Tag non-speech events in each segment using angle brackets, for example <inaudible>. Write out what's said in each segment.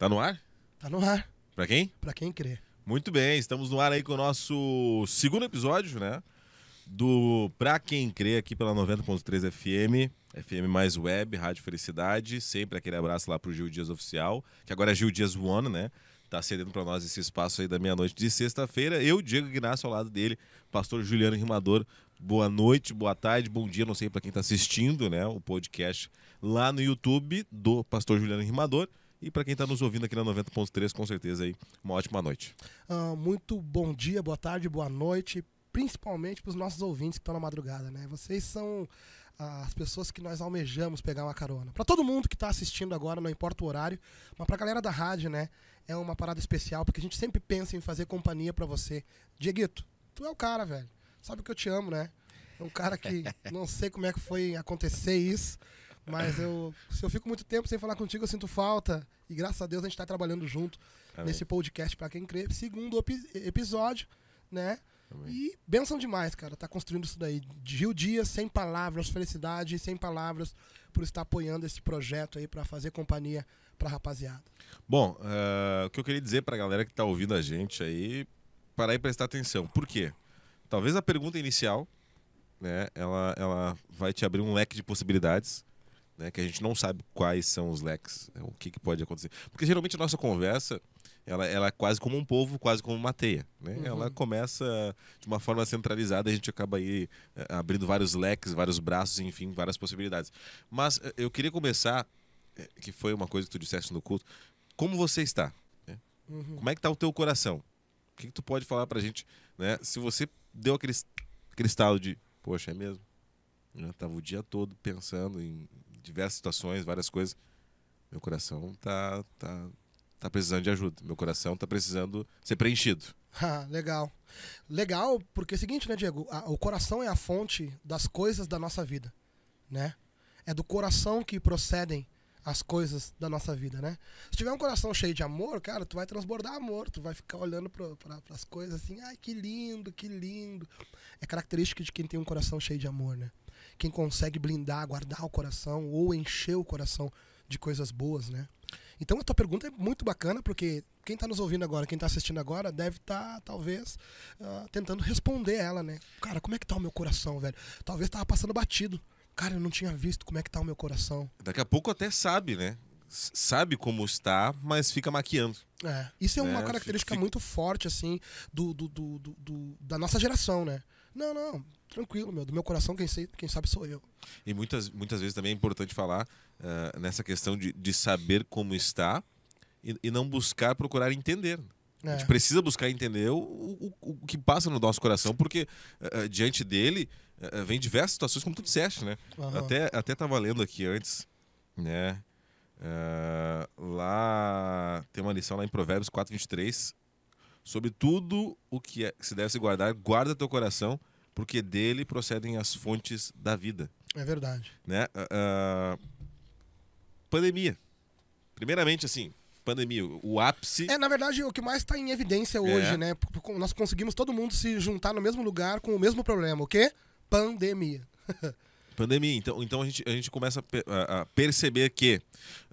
Tá no ar? Tá no ar, Pra quem? pra quem crê. Muito bem, estamos no ar aí com o nosso segundo episódio, né? Do Pra Quem Crê aqui pela 90.3 FM, FM mais web, Rádio Felicidade. Sempre aquele abraço lá pro Gil Dias Oficial, que agora é Gil Dias One, né? Tá cedendo pra nós esse espaço aí da meia-noite de sexta-feira. Eu, Diego Ignacio, ao lado dele, pastor Juliano Rimador. Boa noite, boa tarde, bom dia, não sei pra quem tá assistindo, né? O podcast lá no YouTube do pastor Juliano Rimador. E pra quem tá nos ouvindo aqui na 90.3, com certeza aí, uma ótima noite. Ah, muito bom dia, boa tarde, boa noite, principalmente pros nossos ouvintes que estão na madrugada, né? Vocês são ah, as pessoas que nós almejamos pegar uma carona. Pra todo mundo que tá assistindo agora, não importa o horário, mas pra galera da rádio, né? É uma parada especial, porque a gente sempre pensa em fazer companhia pra você. Dieguito, tu é o cara, velho. Sabe que eu te amo, né? É um cara que <laughs> não sei como é que foi acontecer isso, mas eu, se eu fico muito tempo sem falar contigo, eu sinto falta. E graças a Deus a gente tá trabalhando junto Amém. nesse podcast pra quem crê. Segundo epi- episódio, né? Amém. E benção demais, cara, tá construindo isso daí. Gil Dias, sem palavras, felicidade, sem palavras, por estar apoiando esse projeto aí pra fazer companhia pra rapaziada. Bom, eh, o que eu queria dizer pra galera que tá ouvindo a gente aí, parar e prestar atenção. Por quê? Talvez a pergunta inicial, né, ela, ela vai te abrir um leque de possibilidades, né, que a gente não sabe quais são os leques, né, o que, que pode acontecer. Porque geralmente a nossa conversa, ela, ela é quase como um povo, quase como uma teia. Né? Uhum. Ela começa de uma forma centralizada, a gente acaba aí eh, abrindo vários leques, vários braços, enfim, várias possibilidades. Mas eh, eu queria começar, eh, que foi uma coisa que tu disseste no culto, como você está? né? Uhum. Como é que tá o teu coração? O que, que tu pode falar pra gente, né? Se você deu aquele, aquele estalo de, poxa, é mesmo? Eu tava o dia todo pensando em diversas situações, várias coisas. Meu coração tá, tá, tá precisando de ajuda. Meu coração tá precisando ser preenchido. <laughs> Ah, legal. Legal, porque é o seguinte, né, Diego? A- o coração é a fonte das coisas da nossa vida, né? É do coração que procedem as coisas da nossa vida, né? Se tiver um coração cheio de amor, cara, tu vai transbordar amor, tu vai ficar olhando para as coisas assim, ai, que lindo, que lindo. É característica de quem tem um coração cheio de amor, né? Quem consegue blindar, guardar o coração ou encher o coração de coisas boas, né? Então a tua pergunta é muito bacana, porque quem está nos ouvindo agora, quem está assistindo agora, deve estar, talvez, ah, tentando responder ela, né? Cara, como é que tá o meu coração, velho? Talvez tava passando batido. Cara, eu não tinha visto como é que tá o meu coração. Daqui a pouco até sabe, né? Sabe como está, mas fica maquiando. É, isso é uma É, característica fica- muito forte, assim, do, do, do, do- do- da nossa geração, né? Não, não, tranquilo, meu. Do meu coração, quem, sei, quem sabe sou eu. E muitas, muitas vezes também é importante falar ah, nessa questão de, de saber como está e, e não buscar procurar entender. A É, gente precisa buscar entender o, o, o que passa no nosso coração, porque ah, diante dele ah, vem diversas situações, como tu disseste, né? aham. Até, até tava lendo aqui antes, né? Ah, lá tem uma lição lá em Provérbios 4, 23. Sobre tudo o que é- se deve se guardar, guarda teu coração, porque dele procedem as fontes da vida É verdade. né? Ah, ah, pandemia. Primeiramente, assim, pandemia, o ápice. É, na verdade, o que mais está em evidência hoje, É. né? Nós conseguimos todo mundo se juntar no mesmo lugar com o mesmo problema. O quê? Pandemia. <laughs> Pandemia. Então, então a, gente, a gente começa a perceber que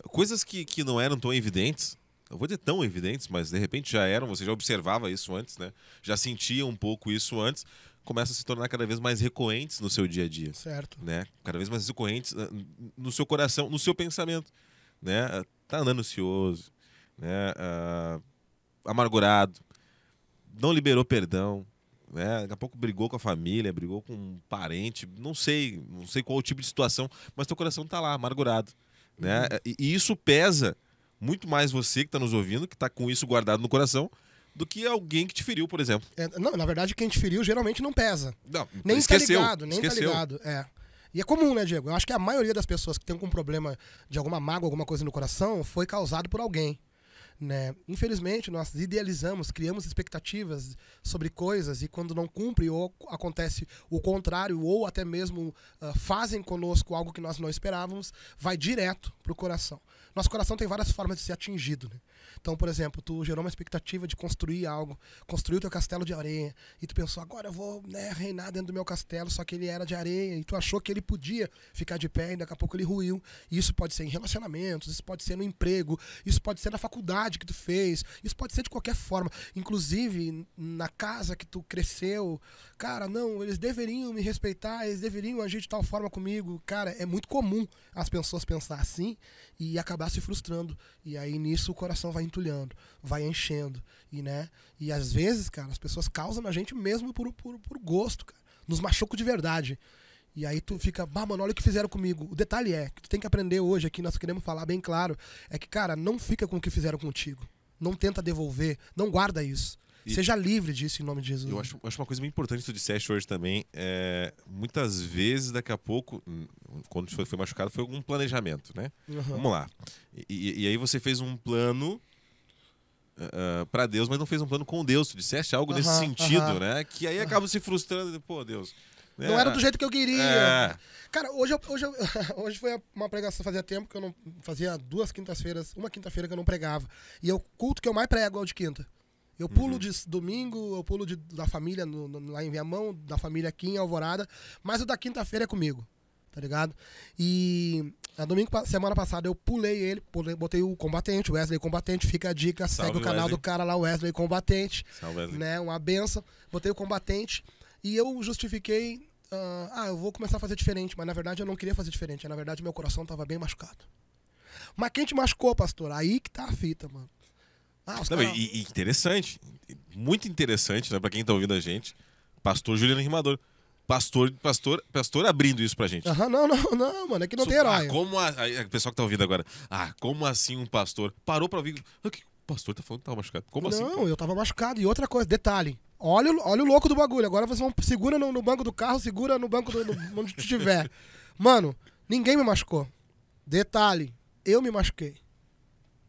coisas que, que não eram tão evidentes, eu vou dizer tão evidentes, mas de repente já eram, você já observava isso antes, né? Já sentia um pouco isso antes, começam a se tornar cada vez mais recorrentes no seu dia a dia. Certo. né? Cada vez mais recorrentes ah, no seu coração, no seu pensamento, né? Ah, Tá andando ansioso, né? Ah, amargurado, não liberou perdão, né? Daqui a pouco brigou com a família, brigou com um parente, não sei, não sei qual o tipo de situação, mas teu coração tá lá, amargurado, né? E, e isso pesa muito mais você que tá nos ouvindo, que tá com isso guardado no coração, do que alguém que te feriu, por exemplo. É, não, na verdade, quem te feriu geralmente não pesa. Não, Nem esqueceu, tá ligado, nem esqueceu. tá ligado. É. E é comum, né, Diego? Eu acho que a maioria das pessoas que tem algum problema de alguma mágoa, alguma coisa no coração, foi causado por alguém. Né? Infelizmente, nós idealizamos, criamos expectativas sobre coisas e quando não cumpre ou acontece o contrário ou até mesmo uh, fazem conosco algo que nós não esperávamos, vai direto para o coração. Nosso coração tem várias formas de ser atingido. Né? Então, por exemplo, tu gerou uma expectativa de construir algo, construiu teu castelo de areia e tu pensou, agora eu vou né, reinar dentro do meu castelo, só que ele era de areia e tu achou que ele podia ficar de pé e daqui a pouco ele ruiu. Isso pode ser em relacionamentos, isso pode ser no emprego, isso pode ser na faculdade que tu fez, isso pode ser de qualquer forma. Inclusive na casa que tu cresceu. Cara, não, eles deveriam me respeitar, eles deveriam agir de tal forma comigo. Cara, é muito comum as pessoas pensar assim e acabar se frustrando. E aí nisso o coração vai entulhando, vai enchendo. E, né? e às vezes, cara, as pessoas causam na gente mesmo por, por, por gosto, cara. Nos machucam de verdade. E aí tu fica, bah, mano, olha o que fizeram comigo. O detalhe é, que tu tem que aprender hoje aqui, nós queremos falar bem claro, é que, cara, não fica com o que fizeram contigo. Não tenta devolver, não guarda isso. E Seja livre disso em nome de Jesus. Eu acho, acho uma coisa muito importante que tu disseste hoje também. É, muitas vezes, daqui a pouco, hum, quando foi, foi machucado, foi algum planejamento, né? Uhum. Vamos lá. E, e, aí você fez um plano uh, para Deus, mas não fez um plano com Deus. Tu disseste algo uhum, nesse sentido, uhum. né? Que aí acaba se frustrando. Pô, Deus é. Não era do jeito que eu queria. É. Cara, hoje, hoje, <laughs> hoje foi uma pregação, fazia tempo que eu não. Fazia duas quintas-feiras, uma quinta-feira que eu não pregava. E o culto que eu mais prego é o de quinta. Eu pulo uhum. de domingo, eu pulo de, da família no, no, lá em Viamão, da família aqui em Alvorada, mas o da quinta-feira é comigo, tá ligado? E a domingo, semana passada, eu pulei ele, pulei, botei o combatente, Wesley Combatente, fica a dica, Salve segue o canal Wesley. do cara lá, Wesley Combatente. Salve, Wesley. Né, uma benção. Botei o combatente e eu justifiquei Uh, ah, eu vou começar a fazer diferente, mas na verdade eu não queria fazer diferente. Na verdade, meu coração estava bem machucado. Mas quem te machucou, pastor? Aí que tá a fita, mano. Ah, não, cara... e, e, interessante, muito interessante, né, pra quem tá ouvindo a gente. Pastor Juliano Rimador. Pastor, pastor, pastor abrindo isso pra gente. Aham, não, não, não, mano, é que não so, tem herói. Ah, como a, a, a pessoa que tá ouvindo agora, ah, como assim um pastor parou pra ouvir? O que o pastor tá falando que tava machucado? Como não, assim? Não, eu tava machucado. E outra coisa, detalhe, Olha, olha o louco do bagulho. Agora vocês vão. Segura no, no banco do carro, segura no banco do. No, onde tiver. <laughs> Mano, ninguém me machucou. Detalhe, eu me machuquei.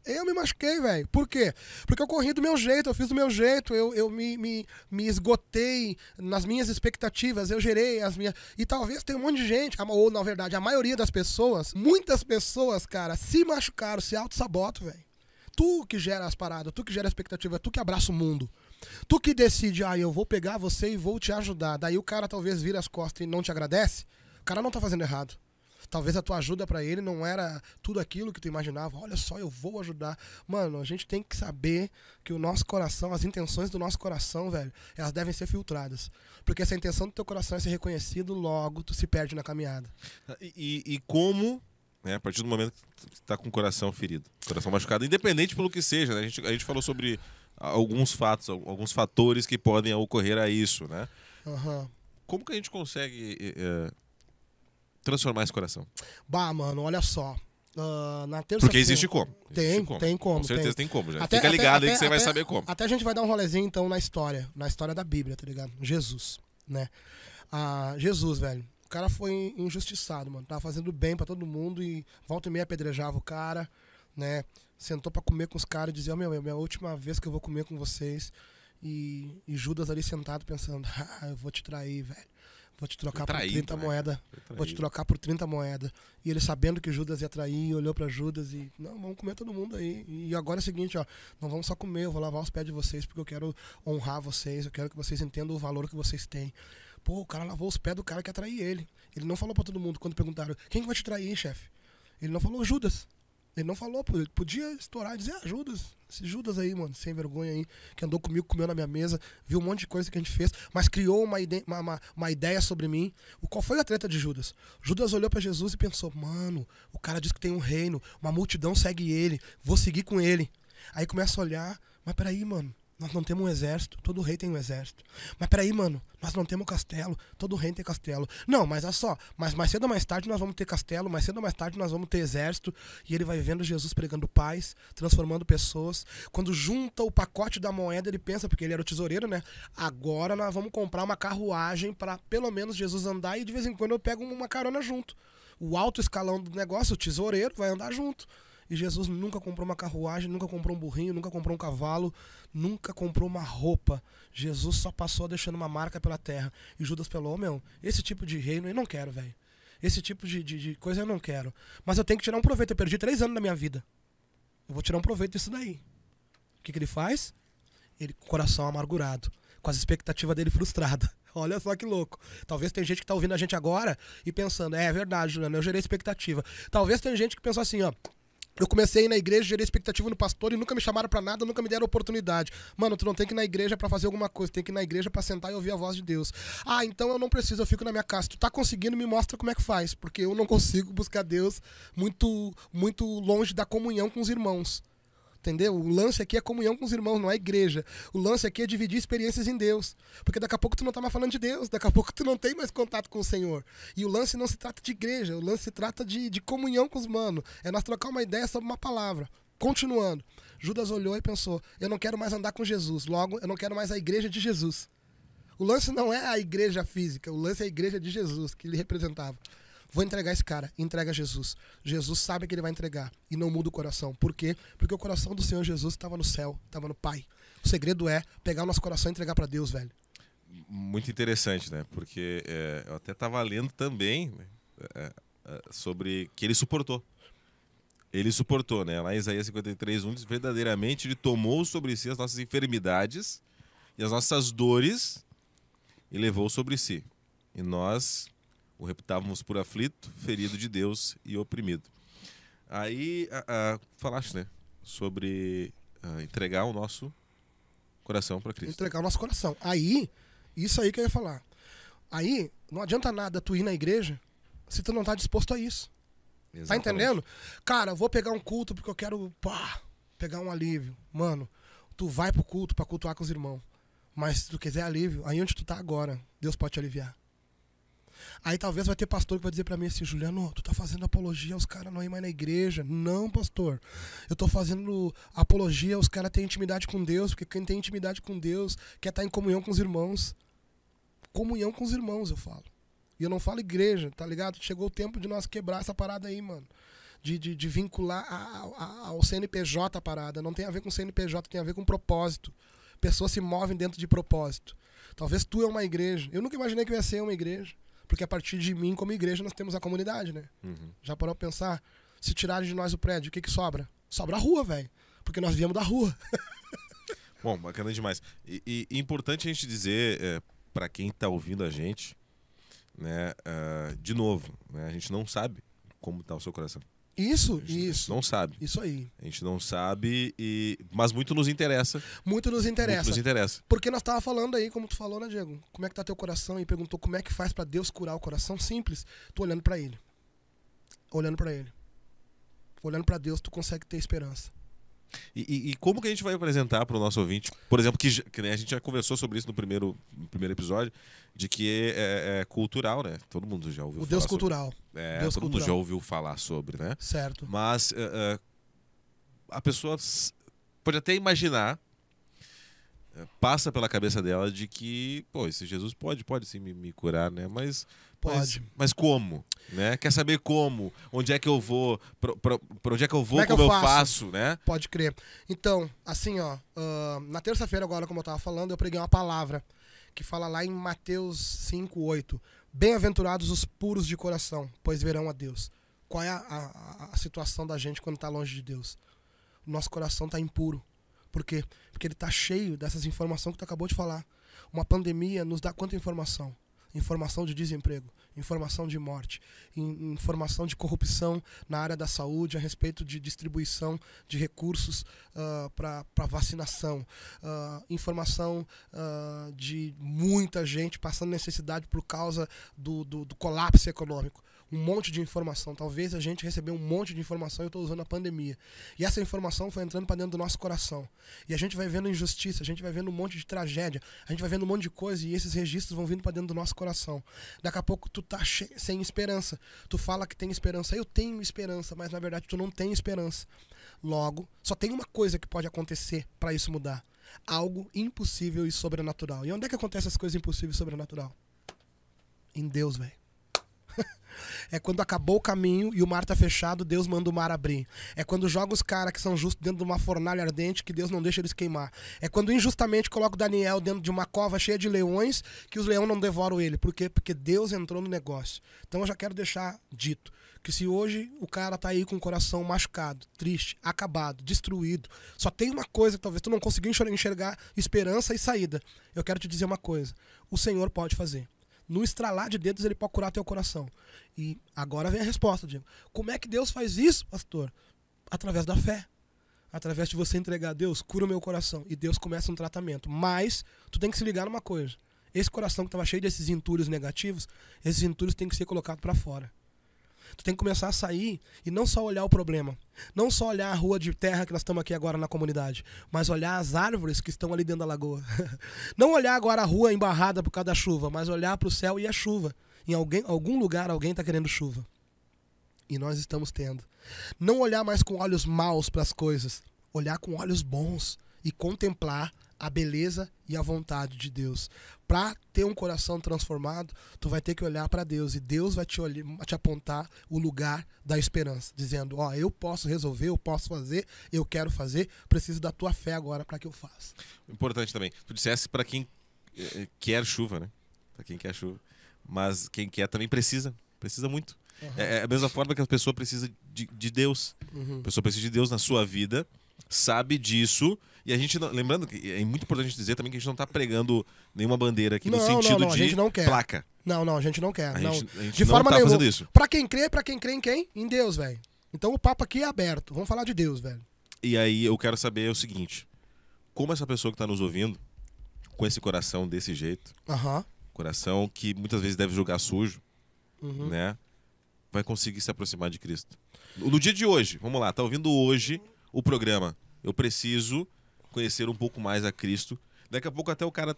Eu me machuquei, velho. Por quê? Porque eu corri do meu jeito, eu fiz do meu jeito, eu, eu me, me, me esgotei nas minhas expectativas, eu gerei as minhas. E talvez tenha um monte de gente, ou na verdade, a maioria das pessoas, muitas pessoas, cara, se machucaram, se auto-sabotam, velho. Tu que gera as paradas, tu que gera a expectativa, tu que abraça o mundo. Tu que decide, ah, eu vou pegar você e vou te ajudar. Daí o cara talvez vira as costas e não te agradece. O cara não tá fazendo errado. Talvez a tua ajuda para ele não era tudo aquilo que tu imaginava. Olha só, eu vou ajudar. Mano, a gente tem que saber que o nosso coração, as intenções do nosso coração, velho, elas devem ser filtradas. Porque se a intenção do teu coração é ser reconhecido, logo tu se perde na caminhada. E, e, e como né, a partir do momento que tu tá com o coração ferido, coração machucado, independente pelo que seja, né? a, gente, a gente falou sobre alguns fatos, alguns fatores que podem ocorrer a isso, né? Uhum. Como que a gente consegue é, transformar esse coração? Bah, mano, olha só. Uh, na terça Porque existe como. Tem, existe como. tem como. Com certeza tem, tem como, já. Até, Fica ligado até, aí que você até, vai saber como. Até a gente vai dar um rolezinho, então, na história. Na história da Bíblia, tá ligado? Jesus, né? Ah, Jesus, velho. O cara foi injustiçado, mano. Tava fazendo bem para todo mundo e volta e meia apedrejava o cara, né? sentou para comer com os caras e dizia: oh, Meu, é a minha última vez que eu vou comer com vocês. E, e Judas ali sentado pensando: <laughs> Ah, eu vou te trair, velho. Vou te trocar traído, por 30 moedas. Vou te trocar por 30 moedas. E ele sabendo que Judas ia trair, olhou para Judas e, não, vamos comer todo mundo aí. E agora é o seguinte, ó, não vamos só comer, eu vou lavar os pés de vocês porque eu quero honrar vocês, eu quero que vocês entendam o valor que vocês têm. Pô, o cara lavou os pés do cara que ia trair ele. Ele não falou para todo mundo quando perguntaram: "Quem que vai te trair, chefe?" Ele não falou Judas. Ele não falou, podia estourar e dizer, ah, Judas, esse Judas aí, mano, sem vergonha aí, que andou comigo, comeu na minha mesa, viu um monte de coisa que a gente fez, mas criou uma, ide uma, uma, uma ideia sobre mim. O, qual foi a treta de Judas? Judas olhou para Jesus e pensou, mano, o cara diz que tem um reino, uma multidão segue ele, vou seguir com ele. Aí começa a olhar, mas peraí, mano, nós não temos um exército, todo rei tem um exército. Mas peraí, mano, nós não temos castelo, todo rei tem castelo. Não, mas olha só, mas mais cedo ou mais tarde nós vamos ter castelo, mais cedo ou mais tarde nós vamos ter exército. E ele vai vendo Jesus pregando paz, transformando pessoas. Quando junta o pacote da moeda, ele pensa, porque ele era o tesoureiro, né? Agora nós vamos comprar uma carruagem para pelo menos Jesus andar e de vez em quando eu pego uma carona junto. O alto escalão do negócio, o tesoureiro, vai andar junto. E Jesus nunca comprou uma carruagem, nunca comprou um burrinho, nunca comprou um cavalo, nunca comprou uma roupa. Jesus só passou deixando uma marca pela terra. E Judas falou: oh, meu, esse tipo de reino eu não quero, velho. Esse tipo de, de, de, coisa eu não quero. Mas eu tenho que tirar um proveito. Eu perdi três anos da minha vida. Eu vou tirar um proveito disso daí. O que, que ele faz? Ele com o coração amargurado, com as expectativas dele frustradas. <laughs> Olha só que louco. Talvez tem gente que tá ouvindo a gente agora e pensando, é, é verdade, Juliano, eu gerei expectativa. Talvez tem gente que pensou assim, ó, eu comecei a ir na igreja, gerei expectativa no pastor e nunca me chamaram para nada, nunca me deram oportunidade. Mano, tu não tem que ir na igreja para fazer alguma coisa, tem que ir na igreja para sentar e ouvir a voz de Deus. Ah, então eu não preciso, eu fico na minha casa. Tu tá conseguindo, me mostra como é que faz, porque eu não consigo buscar Deus muito muito longe da comunhão com os irmãos. Entendeu? O lance aqui é comunhão com os irmãos, não é igreja. O lance aqui é dividir experiências em Deus. Porque daqui a pouco tu não tá mais falando de Deus, daqui a pouco tu não tem mais contato com o Senhor. E o lance não se trata de igreja, o lance se trata de, de comunhão com os manos. É nós trocar uma ideia sobre uma palavra. Continuando. Judas olhou e pensou: eu não quero mais andar com Jesus, logo eu não quero mais a igreja de Jesus. O lance não é a igreja física, o lance é a igreja de Jesus que ele representava. Vou entregar esse cara. Entrega Jesus. Jesus sabe que ele vai entregar e não muda o coração. Por quê? Porque o coração do Senhor Jesus estava no céu, estava no Pai. O segredo é pegar o nosso coração e entregar para Deus, velho. Muito interessante, né? Porque é, eu até estava lendo também né? é, é, sobre que ele suportou. Ele suportou, né? Lá em Isaías 53, 1 diz: verdadeiramente ele tomou sobre si as nossas enfermidades e as nossas dores e levou sobre si. E nós o reputávamos por aflito, ferido de Deus e oprimido. Aí a, a, falaste, né? Sobre a, entregar o nosso coração para Cristo. Entregar o nosso coração. Aí, isso aí que eu ia falar. Aí, não adianta nada tu ir na igreja se tu não tá disposto a isso. Tá Exatamente. Tá entendendo? Cara, vou pegar um culto porque eu quero, pá, pegar um alívio. Mano, tu vai pro culto para cultuar com os irmãos. Mas se tu quiser alívio, aí onde tu tá agora, Deus pode te aliviar. Aí talvez vai ter pastor que vai dizer para mim assim, Juliano, tu tá fazendo apologia aos caras não ir mais na igreja. Não, pastor. Eu tô fazendo apologia aos caras terem intimidade com Deus, porque quem tem intimidade com Deus quer estar tá em comunhão com os irmãos. Comunhão com os irmãos, eu falo. E eu não falo igreja, tá ligado? Chegou o tempo de nós quebrar essa parada aí, mano. De, de, de vincular a, a, ao CNPJ a parada. Não tem a ver com CNPJ, tem a ver com propósito. Pessoas se movem dentro de propósito. Talvez tu é uma igreja. Eu nunca imaginei que eu ia ser uma igreja. Porque a partir de mim, como igreja, nós temos a comunidade, né? Uhum. Já parou pra pensar? Se tirarem de nós o prédio, o que que sobra? Sobra a rua, velho. Porque nós viemos da rua. <laughs> Bom, bacana demais. E, e importante a gente dizer, é, para quem tá ouvindo a gente, né, uh, de novo, né, a gente não sabe como tá o seu coração. Isso, isso. Não sabe. Isso aí. A gente não sabe, e mas muito nos interessa. Muito nos interessa. Muito nos interessa. Porque nós tava falando aí, como tu falou, né, Diego? Como é que tá teu coração? E perguntou como é que faz para Deus curar o coração? Simples. Tu olhando para ele. Olhando para ele. Olhando para Deus, tu consegue ter esperança. E, e, e, como que a gente vai apresentar para o nosso ouvinte? Por exemplo, que, que né, a gente já conversou sobre isso no primeiro, no primeiro episódio, de que é, é, é cultural, né? Todo mundo já ouviu o. Deus cultural. Sobre, é, Deus todo cultural. mundo já ouviu falar sobre, né? Certo. Mas uh, uh, a pessoa pode até imaginar passa pela cabeça dela de que, pô, esse Jesus pode, pode sim me, me curar, né? Mas, pode. Mas, mas, como, né? Quer saber como? Onde é que eu vou? Pra onde é que eu vou? como, é como eu, faço? faço? né? Pode crer. Então, assim, ó, uh, na terça-feira agora, como eu tava falando, eu preguei uma palavra que fala lá em Mateus 5, 8. Bem-aventurados os puros de coração, pois verão a Deus. Qual é a, a, a situação da gente quando está longe de Deus? O nosso coração está impuro. Por quê? Porque ele está cheio dessas informações que tu acabou de falar. Uma pandemia nos dá quanta informação? Informação de desemprego, informação de morte, informação de corrupção na área da saúde a respeito de distribuição de recursos uh, para vacinação, uh, informação uh, de muita gente passando necessidade por causa do, do, do colapso econômico um monte de informação. Talvez a gente recebeu um monte de informação e eu estou usando a pandemia. E essa informação foi entrando para dentro do nosso coração. E a gente vai vendo injustiça, a gente vai vendo um monte de tragédia, a gente vai vendo um monte de coisa e esses registros vão vindo para dentro do nosso coração. Daqui a pouco tu tá sem esperança. Tu fala que tem esperança. Eu tenho esperança, mas na verdade tu não tem esperança. Logo, só tem uma coisa que pode acontecer para isso mudar. Algo impossível e sobrenatural. E onde é que acontece as coisas impossíveis e sobrenatural? Em Deus, velho. É quando acabou o caminho e o mar tá fechado, Deus manda o mar abrir. É quando joga os caras que são justos dentro de uma fornalha ardente que Deus não deixa eles queimar. É quando injustamente coloca o Daniel dentro de uma cova cheia de leões que os leões não devoram ele. Por quê? Porque Deus entrou no negócio. Então eu já quero deixar dito que se hoje o cara tá aí com o coração machucado, triste, acabado, destruído, só tem uma coisa que talvez tu não conseguiu enxergar esperança e saída. Eu quero te dizer uma coisa: o Senhor pode fazer. No estralar de dedos ele pode curar teu coração. E agora vem a resposta, Diego. Como é que Deus faz isso, pastor? Através da fé. Através de você entregar a Deus, cura o meu coração. E Deus começa um tratamento. Mas tu tem que se ligar numa coisa. Esse coração que estava cheio desses entulhos negativos, esses entulhos têm que ser colocados para fora. Tu tem que começar a sair e não só olhar o problema, não só olhar a rua de terra que nós estamos aqui agora na comunidade, mas olhar as árvores que estão ali dentro da lagoa. <laughs> não olhar agora a rua embarrada por causa da chuva, mas olhar para o céu e a chuva. Em alguém, algum lugar alguém está querendo chuva. E nós estamos tendo. Não olhar mais com olhos maus para as coisas, olhar com olhos bons e contemplar a beleza e a vontade de Deus. Para ter um coração transformado, tu vai ter que olhar para Deus e Deus vai te, olhar, te apontar o lugar da esperança, dizendo: Ó, oh, eu posso resolver, eu posso fazer, eu quero fazer, preciso da tua fé agora para que eu faça. Importante também. Tu dissesse para quem eh, quer chuva, né? Para quem quer chuva. Mas quem quer também precisa, precisa muito. Uhum. É, é a mesma forma que a pessoa precisa de, de Deus. Uhum. A pessoa precisa de Deus na sua vida, sabe disso e a gente, não, lembrando que é muito importante dizer também que a gente não está pregando nenhuma bandeira aqui não, no sentido não, de não placa. Não, não, a gente não quer. A não. Gente, a gente de forma tá nenhuma. Pra quem crê, pra quem crê em quem? Em Deus, velho. Então o papo aqui é aberto. Vamos falar de Deus, velho. E aí eu quero saber o seguinte: como essa pessoa que está nos ouvindo, com esse coração desse jeito, uhum. coração que muitas vezes deve julgar sujo, uhum. né? Vai conseguir se aproximar de Cristo. No dia de hoje, vamos lá, tá ouvindo hoje o programa. Eu preciso conhecer um pouco mais a Cristo. Daqui a pouco até o cara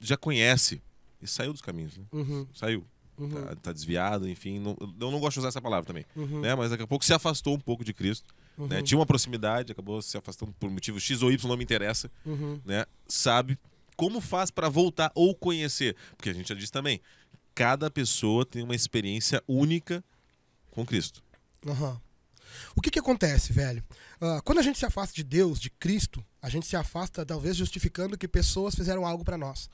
já conhece e saiu dos caminhos, né? Uhum. Saiu. Uhum. Tá, tá, desviado, enfim. Não, eu não gosto de usar essa palavra também. Uhum. Né? Mas daqui a pouco se afastou um pouco de Cristo. Né? Tinha uma proximidade, acabou se afastando por motivo X ou Y, não me interessa. Né? Sabe como faz para voltar ou conhecer. Porque a gente já disse também, cada pessoa tem uma experiência única com Cristo. Uhum. O que, que acontece, velho? Uh, quando a gente se afasta de Deus, de Cristo, a gente se afasta talvez justificando que pessoas fizeram algo para nós,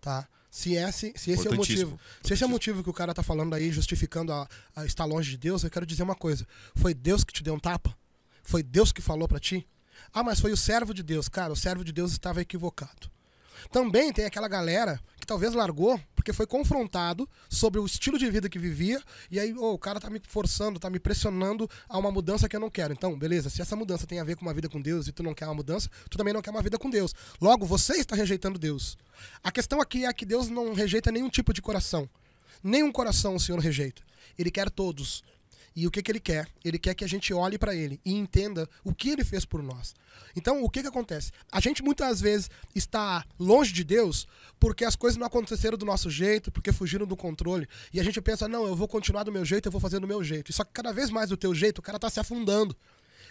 tá? Se esse, se esse é o motivo, se esse é o motivo que o cara tá falando aí, justificando a, a estar longe de Deus, eu quero dizer uma coisa: foi Deus que te deu um tapa? Foi Deus que falou para ti? Ah, mas foi o servo de Deus. Cara, o servo de Deus estava equivocado. Também tem aquela galera que talvez largou porque foi confrontado sobre o estilo de vida que vivia e aí oh, o cara tá me forçando, tá me pressionando a uma mudança que eu não quero. Então, beleza, se essa mudança tem a ver com uma vida com Deus e tu não quer uma mudança, tu também não quer uma vida com Deus. Logo, você está rejeitando Deus. A questão aqui é que Deus não rejeita nenhum tipo de coração. Nenhum coração o Senhor rejeita. Ele quer todos. E o que, que ele quer? Ele quer que a gente olhe para ele e entenda o que ele fez por nós. Então, o que, que acontece? A gente muitas vezes está longe de Deus porque as coisas não aconteceram do nosso jeito, porque fugiram do controle. E a gente pensa, não, eu vou continuar do meu jeito, eu vou fazer do meu jeito. Só que cada vez mais do teu jeito, o cara está se afundando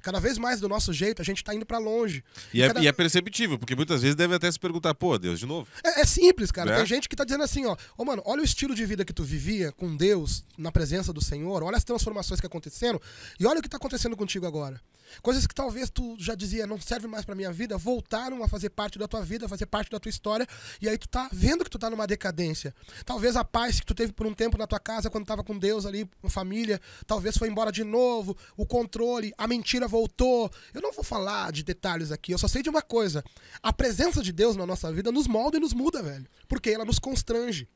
cada vez mais do nosso jeito, a gente está indo para longe. E, e, é, cada... e, é, perceptível, porque muitas vezes deve até se perguntar, pô, Deus, de novo. É, é simples, cara. Né? Tem gente que está dizendo assim, ó, oh, mano, olha o estilo de vida que tu vivia com Deus, na presença do Senhor, olha as transformações que aconteceram e olha o que está acontecendo contigo agora. Coisas que talvez tu já dizia, não serve mais para minha vida, voltaram a fazer parte da tua vida, a fazer parte da tua história, e aí tu tá vendo que tu tá numa decadência. Talvez a paz que tu teve por um tempo na tua casa quando tava com Deus ali, com família, talvez foi embora de novo, o controle, a mentira voltou. Eu não vou falar de detalhes aqui, eu só sei de uma coisa. A presença de Deus na nossa vida nos molda e nos muda, velho, porque ela nos constrange.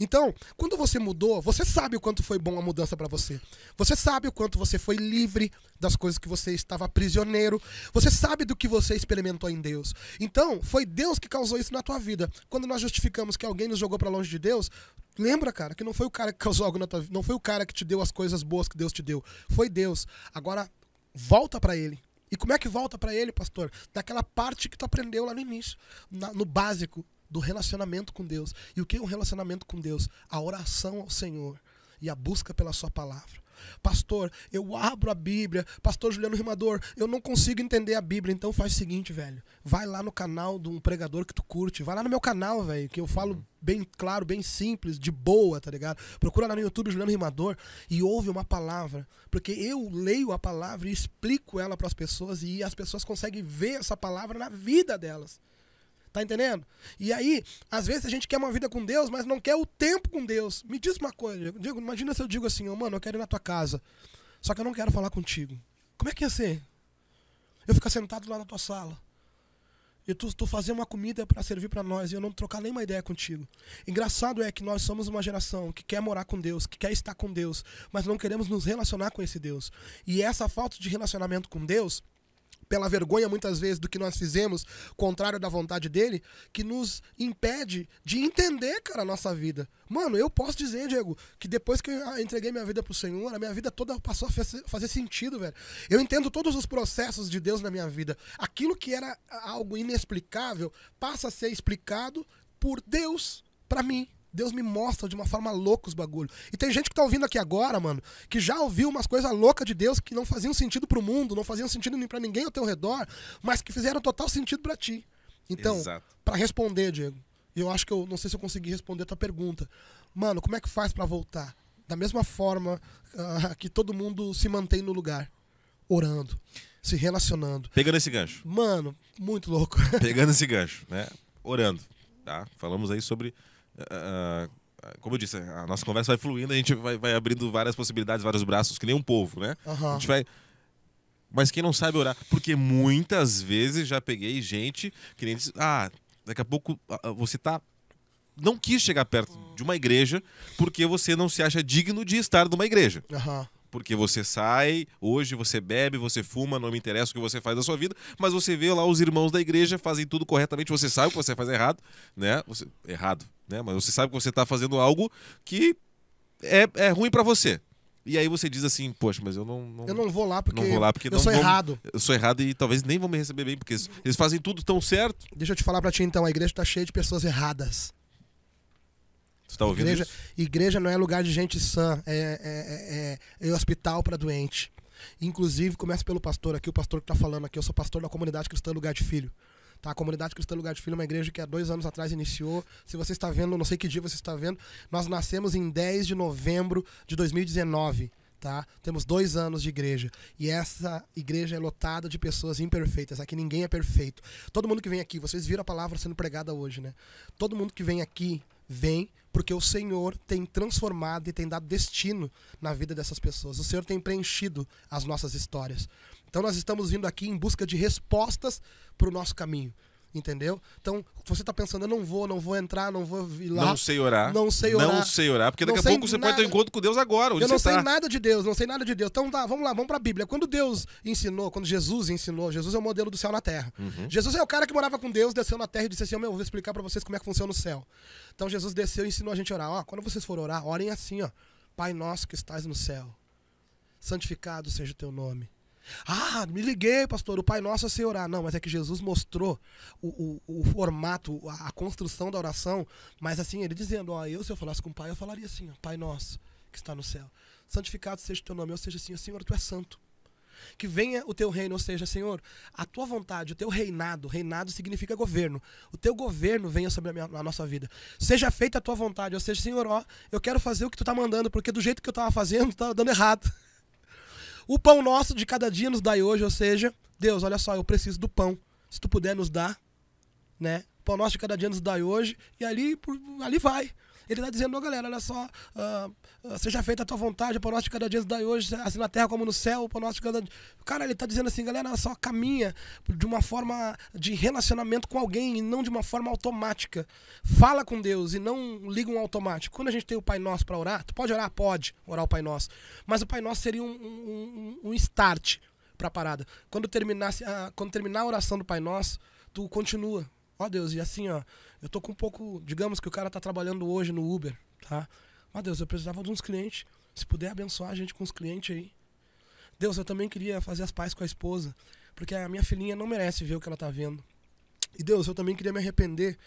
Então, quando você mudou, você sabe o quanto foi bom a mudança para você. Você sabe o quanto você foi livre das coisas que você estava prisioneiro. Você sabe do que você experimentou em Deus. Então, foi Deus que causou isso na tua vida. Quando nós justificamos que alguém nos jogou para longe de Deus, lembra, cara, que não foi o cara que causou algo na tua vida, não foi o cara que te deu as coisas boas que Deus te deu. Foi Deus. Agora volta para ele. E como é que volta para ele, pastor? Daquela parte que tu aprendeu lá no início, na, no básico, do relacionamento com Deus. E o que é um relacionamento com Deus? A oração ao Senhor e a busca pela Sua palavra. Pastor, eu abro a Bíblia. Pastor Juliano Rimador, eu não consigo entender a Bíblia. Então faz o seguinte, velho. Vai lá no canal de um pregador que tu curte. Vai lá no meu canal, velho, que eu falo bem claro, bem simples, de boa, tá ligado? Procura lá no YouTube Juliano Rimador e ouve uma palavra. Porque eu leio a palavra e explico ela para as pessoas e as pessoas conseguem ver essa palavra na vida delas. Tá entendendo? E aí, às vezes a gente quer uma vida com Deus, mas não quer o tempo com Deus. Me diz uma coisa, imagina se eu digo assim, oh, mano, eu quero ir na tua casa, só que eu não quero falar contigo. Como é que ia ser? Eu ficar sentado lá na tua sala. E tu, tu fazer uma comida para servir para nós e eu não trocar nenhuma ideia contigo. Engraçado é que nós somos uma geração que quer morar com Deus, que quer estar com Deus, mas não queremos nos relacionar com esse Deus. E essa falta de relacionamento com Deus pela vergonha muitas vezes do que nós fizemos, contrário da vontade dele, que nos impede de entender, cara, a nossa vida. Mano, eu posso dizer, Diego, que depois que eu entreguei minha vida pro Senhor, a minha vida toda passou a fazer sentido, velho. Eu entendo todos os processos de Deus na minha vida. Aquilo que era algo inexplicável passa a ser explicado por Deus para mim. Deus me mostra de uma forma louca os bagulho. E tem gente que tá ouvindo aqui agora, mano, que já ouviu umas coisas loucas de Deus que não faziam sentido pro mundo, não faziam sentido nem para ninguém ao teu redor, mas que fizeram total sentido para ti. Então, para responder, Diego, eu acho que eu não sei se eu consegui responder a tua pergunta. Mano, como é que faz para voltar? Da mesma forma uh, que todo mundo se mantém no lugar, orando, se relacionando. Pegando esse gancho. Mano, muito louco. Pegando esse gancho, né? Orando, tá? Falamos aí sobre Uh, como eu disse, a nossa conversa vai fluindo, a gente vai, vai abrindo várias possibilidades, vários braços, que nem um povo, né? Uhum. A gente vai. Mas quem não sabe orar? Porque muitas vezes já peguei gente que nem disse, ah, daqui a pouco você tá. Não quis chegar perto de uma igreja porque você não se acha digno de estar numa igreja. Uhum porque você sai, hoje você bebe, você fuma, não me interessa o que você faz da sua vida, mas você vê lá os irmãos da igreja fazem tudo corretamente, você sabe que você faz errado, né? Você, errado, né? Mas você sabe que você está fazendo algo que é, é ruim para você. E aí você diz assim, poxa, mas eu não, não, eu não vou lá porque, não vou lá porque eu sou vão, errado. Eu sou errado e talvez nem vão me receber bem, porque eles fazem tudo tão certo. Deixa eu te falar para ti então, a igreja está cheia de pessoas erradas. Você tá ouvindo igreja, isso? Igreja não é lugar de gente sã, é, é, é, é hospital para doente. Inclusive, começa pelo pastor aqui, o pastor que está falando aqui. Eu sou pastor da comunidade cristã Lugar de Filho. Tá? A comunidade cristã Lugar de Filho é uma igreja que há dois anos atrás iniciou. Se você está vendo, não sei que dia você está vendo, nós nascemos em 10 de novembro de 2019. Tá? Temos dois anos de igreja. E essa igreja é lotada de pessoas imperfeitas. Aqui ninguém é perfeito. Todo mundo que vem aqui, vocês viram a palavra sendo pregada hoje, né? Todo mundo que vem aqui vem porque o Senhor tem transformado e tem dado destino na vida dessas pessoas. O Senhor tem preenchido as nossas histórias. Então nós estamos vindo aqui em busca de respostas para o nosso caminho. Entendeu? Então, você está pensando, eu não vou, não vou entrar, não vou ir lá. Não sei orar. Não sei orar. Não sei orar, porque daqui a pouco você pode ter um encontro com Deus agora. eu não sei tá? nada de Deus, não sei nada de Deus. Então tá, vamos lá, vamos para a Bíblia. Quando Deus ensinou, quando Jesus ensinou, Jesus é o modelo do céu na terra. Uhum. Jesus é o cara que morava com Deus, desceu na terra e disse assim: Meu, eu vou explicar para vocês como é que funciona o céu. Então Jesus desceu e ensinou a gente a orar. Ó, quando vocês forem orar, orem assim, ó. Pai nosso que estás no céu, santificado seja o teu nome. Ah, me liguei, pastor, o Pai Nosso é sem orar. Não, mas é que Jesus mostrou o, o, o formato, a, a, construção da oração, mas assim, ele dizendo, ó, eu se eu falasse com o Pai, eu falaria assim, ó, Pai Nosso, que está no céu, santificado seja o teu nome, ou seja, assim, Senhor, tu és santo. Que venha o teu reino, ou seja, Senhor, a tua vontade, o teu reinado, reinado significa governo. O teu governo venha sobre a, minha, a nossa vida. Seja feita a tua vontade, ou seja, Senhor, ó, eu quero fazer o que tu está mandando, porque do jeito que eu estava fazendo, estava dando errado. <laughs> O pão nosso de cada dia nos dai hoje, ou seja, Deus, olha só, eu preciso do pão. Se tu puder nos dar, né? O pão nosso de cada dia nos dai hoje, e ali, ali vai. Ele está dizendo, oh, galera, olha só, uh, seja feita a tua vontade, pão nosso de cada dia dai hoje, assim na terra como no céu, pão nosso de cada dia. Cara, ele está dizendo assim, galera, olha só, caminha de uma forma de relacionamento com alguém e não de uma forma automática. Fala com Deus e não liga um automático. Quando a gente tem o Pai Nosso para orar, tu pode orar? Pode orar o Pai Nosso. Mas o Pai Nosso seria um, um, um start para a parada. Quando, terminasse a, quando terminar a oração do Pai Nosso, tu continua. Ó Deus, e assim, ó, eu tô com um pouco, digamos que o cara tá trabalhando hoje no Uber, tá? Ó Deus, eu precisava de uns clientes. Se puder abençoar a gente com os clientes aí. Deus, eu também queria fazer as pazes com a esposa, porque a minha filhinha não merece ver o que ela tá vendo. E Deus, eu também queria me arrepender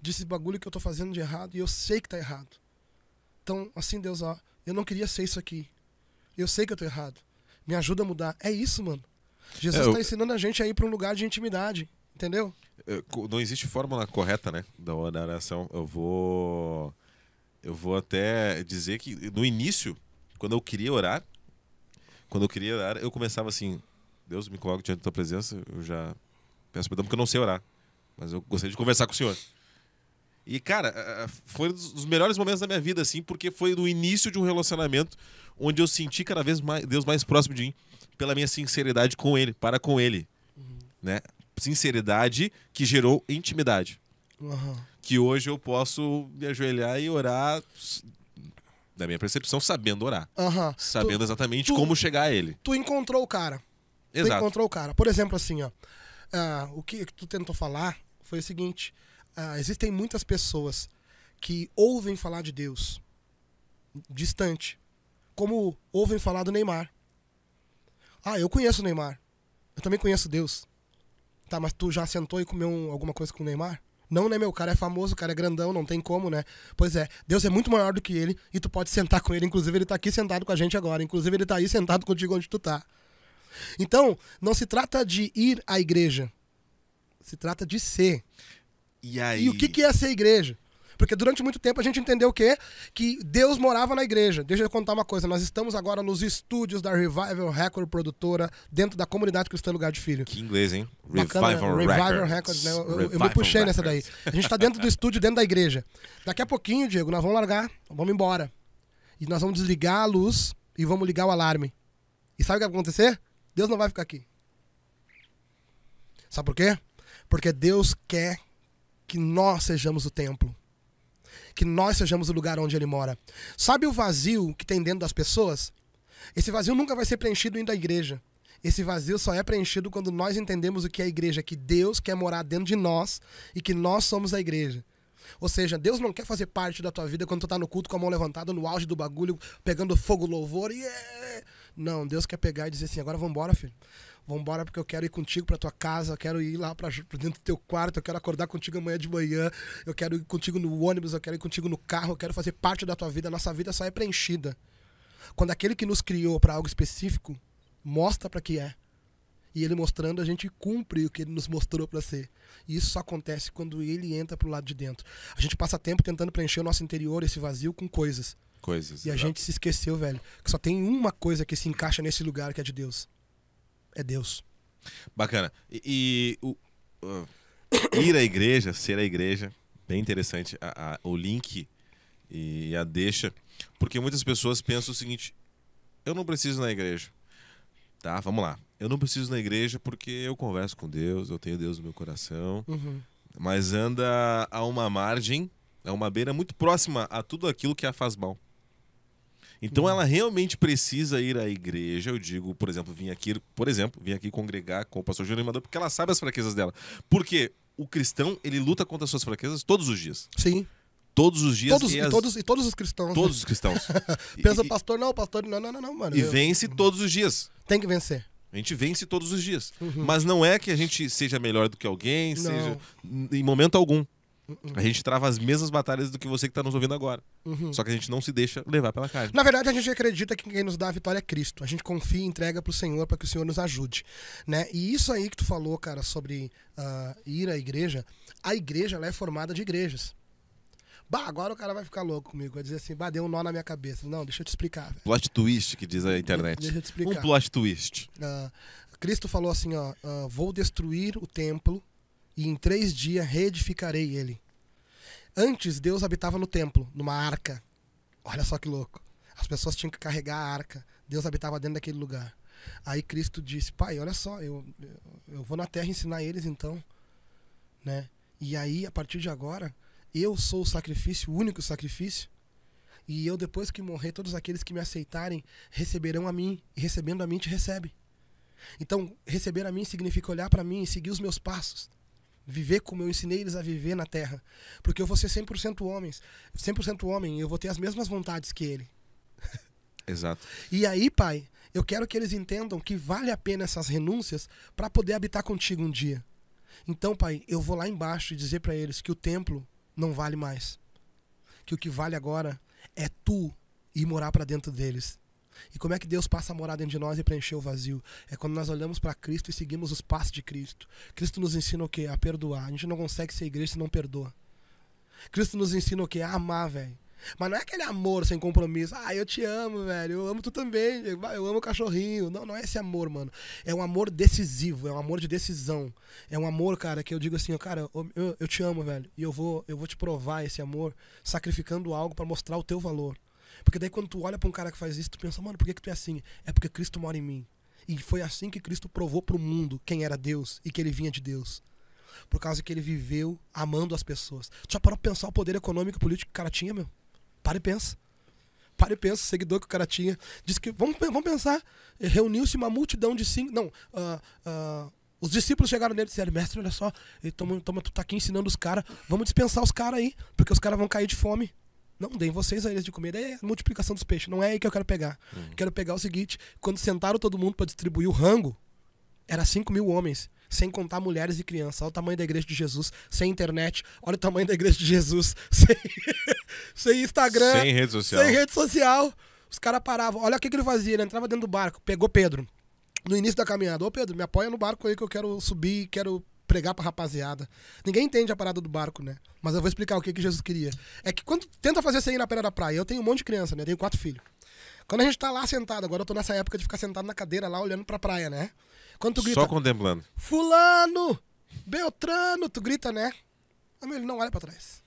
desse bagulho que eu tô fazendo de errado e eu sei que tá errado. Então, assim, Deus, ó, eu não queria ser isso aqui. Eu sei que eu tô errado. Me ajuda a mudar. É isso, mano. Jesus É, está eu- ensinando a gente a ir para um lugar de intimidade. Entendeu? Co- Não existe fórmula correta, né? Da oração. Eu vou. Eu vou até dizer que no início, quando eu queria orar, quando eu queria orar, eu começava assim: Deus me coloca diante da tua presença, eu já peço perdão porque eu não sei orar. Mas eu gostaria de conversar com o senhor. E, cara, eh, foi um dos melhores momentos da minha vida, assim, porque foi no início de um relacionamento onde eu senti cada vez mais Deus mais próximo de mim pela minha sinceridade com Ele, para com Ele. Né? Sinceridade que gerou intimidade. Aham. Que hoje eu posso me ajoelhar e orar, da minha percepção, sabendo orar. Aham. Sabendo Tu, exatamente tu- como chegar a Ele. tu encontrou o cara. Tu Exato. encontrou o cara. Por exemplo, assim, ó. ah, o que tu tentou falar foi o seguinte: ah, existem muitas pessoas que ouvem falar de Deus distante, como ouvem falar do Neymar. Ah, eu conheço o Neymar. Eu também conheço Deus. Tá, mas tu já sentou e comeu um- alguma coisa com o Neymar? Não, né, meu? O cara é famoso, o cara é grandão, não tem como, né? Pois é, Deus é muito maior do que ele e tu pode sentar com ele. Inclusive, ele tá aqui sentado com a gente agora. Inclusive, ele tá aí sentado contigo onde tu tá. Então, não se trata de ir à igreja. Se trata de ser. E aí. E o que, que é ser igreja? Porque durante muito tempo a gente entendeu o quê? Que Deus morava na igreja. Deixa eu contar uma coisa. Nós estamos agora nos estúdios da Revival Record Produtora, dentro da comunidade cristã Lugar de Filho. Que inglês, hein? Bacana, Revival, Revival Records. Records, né? Eu, eu- eu me Revival puxei nessa daí. Records. A gente tá dentro do estúdio, dentro da igreja. Daqui a pouquinho, Diego, nós vamos largar, vamos embora. E nós vamos desligar a luz e vamos ligar o alarme. E sabe o que vai acontecer? Deus não vai ficar aqui. Sabe por quê? Porque Deus quer que nós sejamos o templo. Que nós sejamos o lugar onde Ele mora. Sabe o vazio que tem dentro das pessoas? Esse vazio nunca vai ser preenchido indo à igreja. Esse vazio só é preenchido quando nós entendemos o que é a igreja, que Deus quer morar dentro de nós e que nós somos a igreja. Ou seja, Deus não quer fazer parte da tua vida quando tu tá no culto com a mão levantada, no auge do bagulho, pegando fogo, louvor e é... Não, Deus quer pegar e dizer assim, agora vambora, filho. Vambora porque eu quero ir contigo pra tua casa, eu quero ir lá pra dentro do teu quarto, eu quero acordar contigo amanhã de manhã, eu quero ir contigo no ônibus, eu quero ir contigo no carro, eu quero fazer parte da tua vida. Nossa vida só é preenchida quando aquele que nos criou para algo específico mostra para que é. E ele mostrando, a gente cumpre o que ele nos mostrou para ser. E isso só acontece quando ele entra pro lado de dentro. A gente passa tempo tentando preencher o nosso interior, esse vazio, com coisas. Coisas. E a exato. gente se esqueceu, velho, que só tem uma coisa que se encaixa nesse lugar que é de Deus. É Deus. Bacana. E, e o, uh, ir à igreja, ser a igreja, bem interessante a- a- o link e a deixa, porque muitas pessoas pensam o seguinte: eu não preciso ir na igreja. Tá, vamos lá. Eu não preciso ir na igreja porque eu converso com Deus, eu tenho Deus no meu coração, Uhum. mas anda a uma margem, a uma beira muito próxima a tudo aquilo que a faz mal. Então ela realmente precisa ir à igreja, eu digo, por exemplo, vim aqui, por exemplo, vim aqui congregar com o pastor Júnior Amador, porque ela sabe as fraquezas dela. Porque o cristão, ele luta contra as suas fraquezas todos os dias. Sim. Todos os dias Todos, e, e, as- todos, e todos os cristãos. todos os cristãos. <laughs> E- Pensa, e, pastor, não, pastor, não, não, não, não, mano. e Eu- vence todos os dias. Tem que vencer. A gente vence todos os dias. Uhum. Mas não é que a gente seja melhor do que alguém, Não. seja em momento algum. Uhum. A gente trava as mesmas batalhas do que você que está nos ouvindo agora. Uhum. Só que a gente não se deixa levar pela carne. Na verdade, a gente acredita que quem nos dá a vitória é Cristo. A gente confia e entrega pro Senhor para que o Senhor nos ajude, né? E isso aí que tu falou, cara, sobre ah, ir à igreja, a igreja é formada de igrejas. Bah, agora o cara vai ficar louco comigo, vai dizer assim, bah, deu um nó na minha cabeça. Não, deixa eu te explicar, velho. Plot twist, que diz a internet. Deixa eu te explicar. Um plot twist. Ah, Cristo falou assim, ó, ah, vou destruir o templo e em três dias reedificarei ele. Antes, Deus habitava no templo, numa arca. Olha só que louco. As pessoas tinham que carregar a arca. Deus habitava dentro daquele lugar. Aí Cristo disse, pai, olha só, eu, eu, vou na terra ensinar eles então. Né? E aí, a partir de agora, eu sou o sacrifício, o único sacrifício. E eu, depois que morrer, todos aqueles que me aceitarem receberão a mim. E recebendo a mim, te recebe. Então, receber a mim significa olhar para mim e seguir os meus passos. Viver como eu ensinei eles a viver na terra. Porque eu vou ser 100% homens, 100% homem, e eu vou ter as mesmas vontades que ele. <laughs> Exato. E aí, pai, eu quero que eles entendam que vale a pena essas renúncias para poder habitar contigo um dia. Então, pai, eu vou lá embaixo e dizer para eles que o templo não vale mais. Que o que vale agora é tu ir morar para dentro deles. E como é que Deus passa a morar dentro de nós e preencher o vazio? É quando nós olhamos para Cristo e seguimos os passos de Cristo. Cristo nos ensina o quê? A perdoar. A gente não consegue ser igreja se não perdoa. Cristo nos ensina o quê? A amar, velho. Mas não é aquele amor sem compromisso. Ah, eu te amo, velho. Eu amo tu também. Eu amo o cachorrinho. Não, não é esse amor, mano. É um amor decisivo. É um amor de decisão. É um amor, cara, que eu digo assim, cara, eu, eu te amo, velho. E eu vou, eu vou te provar esse amor sacrificando algo para mostrar o teu valor. Porque daí quando tu olha pra um cara que faz isso, tu pensa, mano, por que, que tu é assim? É porque Cristo mora em mim. E foi assim que Cristo provou pro mundo quem era Deus e que ele vinha de Deus. Por causa que ele viveu amando as pessoas. Tu já parou pra pensar o poder econômico e político que o cara tinha, meu? Para e pensa. Para e pensa, o seguidor que o cara tinha. Diz que, vamos, vamos pensar, reuniu-se uma multidão de cinco. Não, uh, uh, os discípulos chegaram nele e disseram: Mestre, olha só, toma, toma, tu tá aqui ensinando os caras, vamos dispensar os caras aí, porque os caras vão cair de fome. Não, deem vocês a eles de comer. É a multiplicação dos peixes. Não é aí que eu quero pegar. Uhum. Quero pegar o seguinte: quando sentaram todo mundo para distribuir o rango, era 5 mil homens sem contar mulheres e crianças. Olha o tamanho da igreja de Jesus, sem internet. Olha o tamanho da igreja de Jesus, <laughs> sem, sem Instagram. Sem rede social. Sem rede social. Os caras paravam. Olha o que, que ele fazia. Ele entrava dentro do barco, pegou Pedro. No início da caminhada. Ô Pedro, me apoia no barco aí que eu quero subir, quero pregar pra rapaziada. Ninguém entende a parada do barco, né? Mas eu vou explicar o que, que Jesus queria. É que quando tenta fazer isso aí na beira da praia, eu tenho um monte de criança, né? Eu tenho quatro filhos. Quando a gente tá lá sentado, agora eu tô nessa época de ficar sentado na cadeira lá olhando pra praia, né? Quando tu grita. Só contemplando. Fulano! Beltrano! Tu grita, né? Ele não olha pra trás.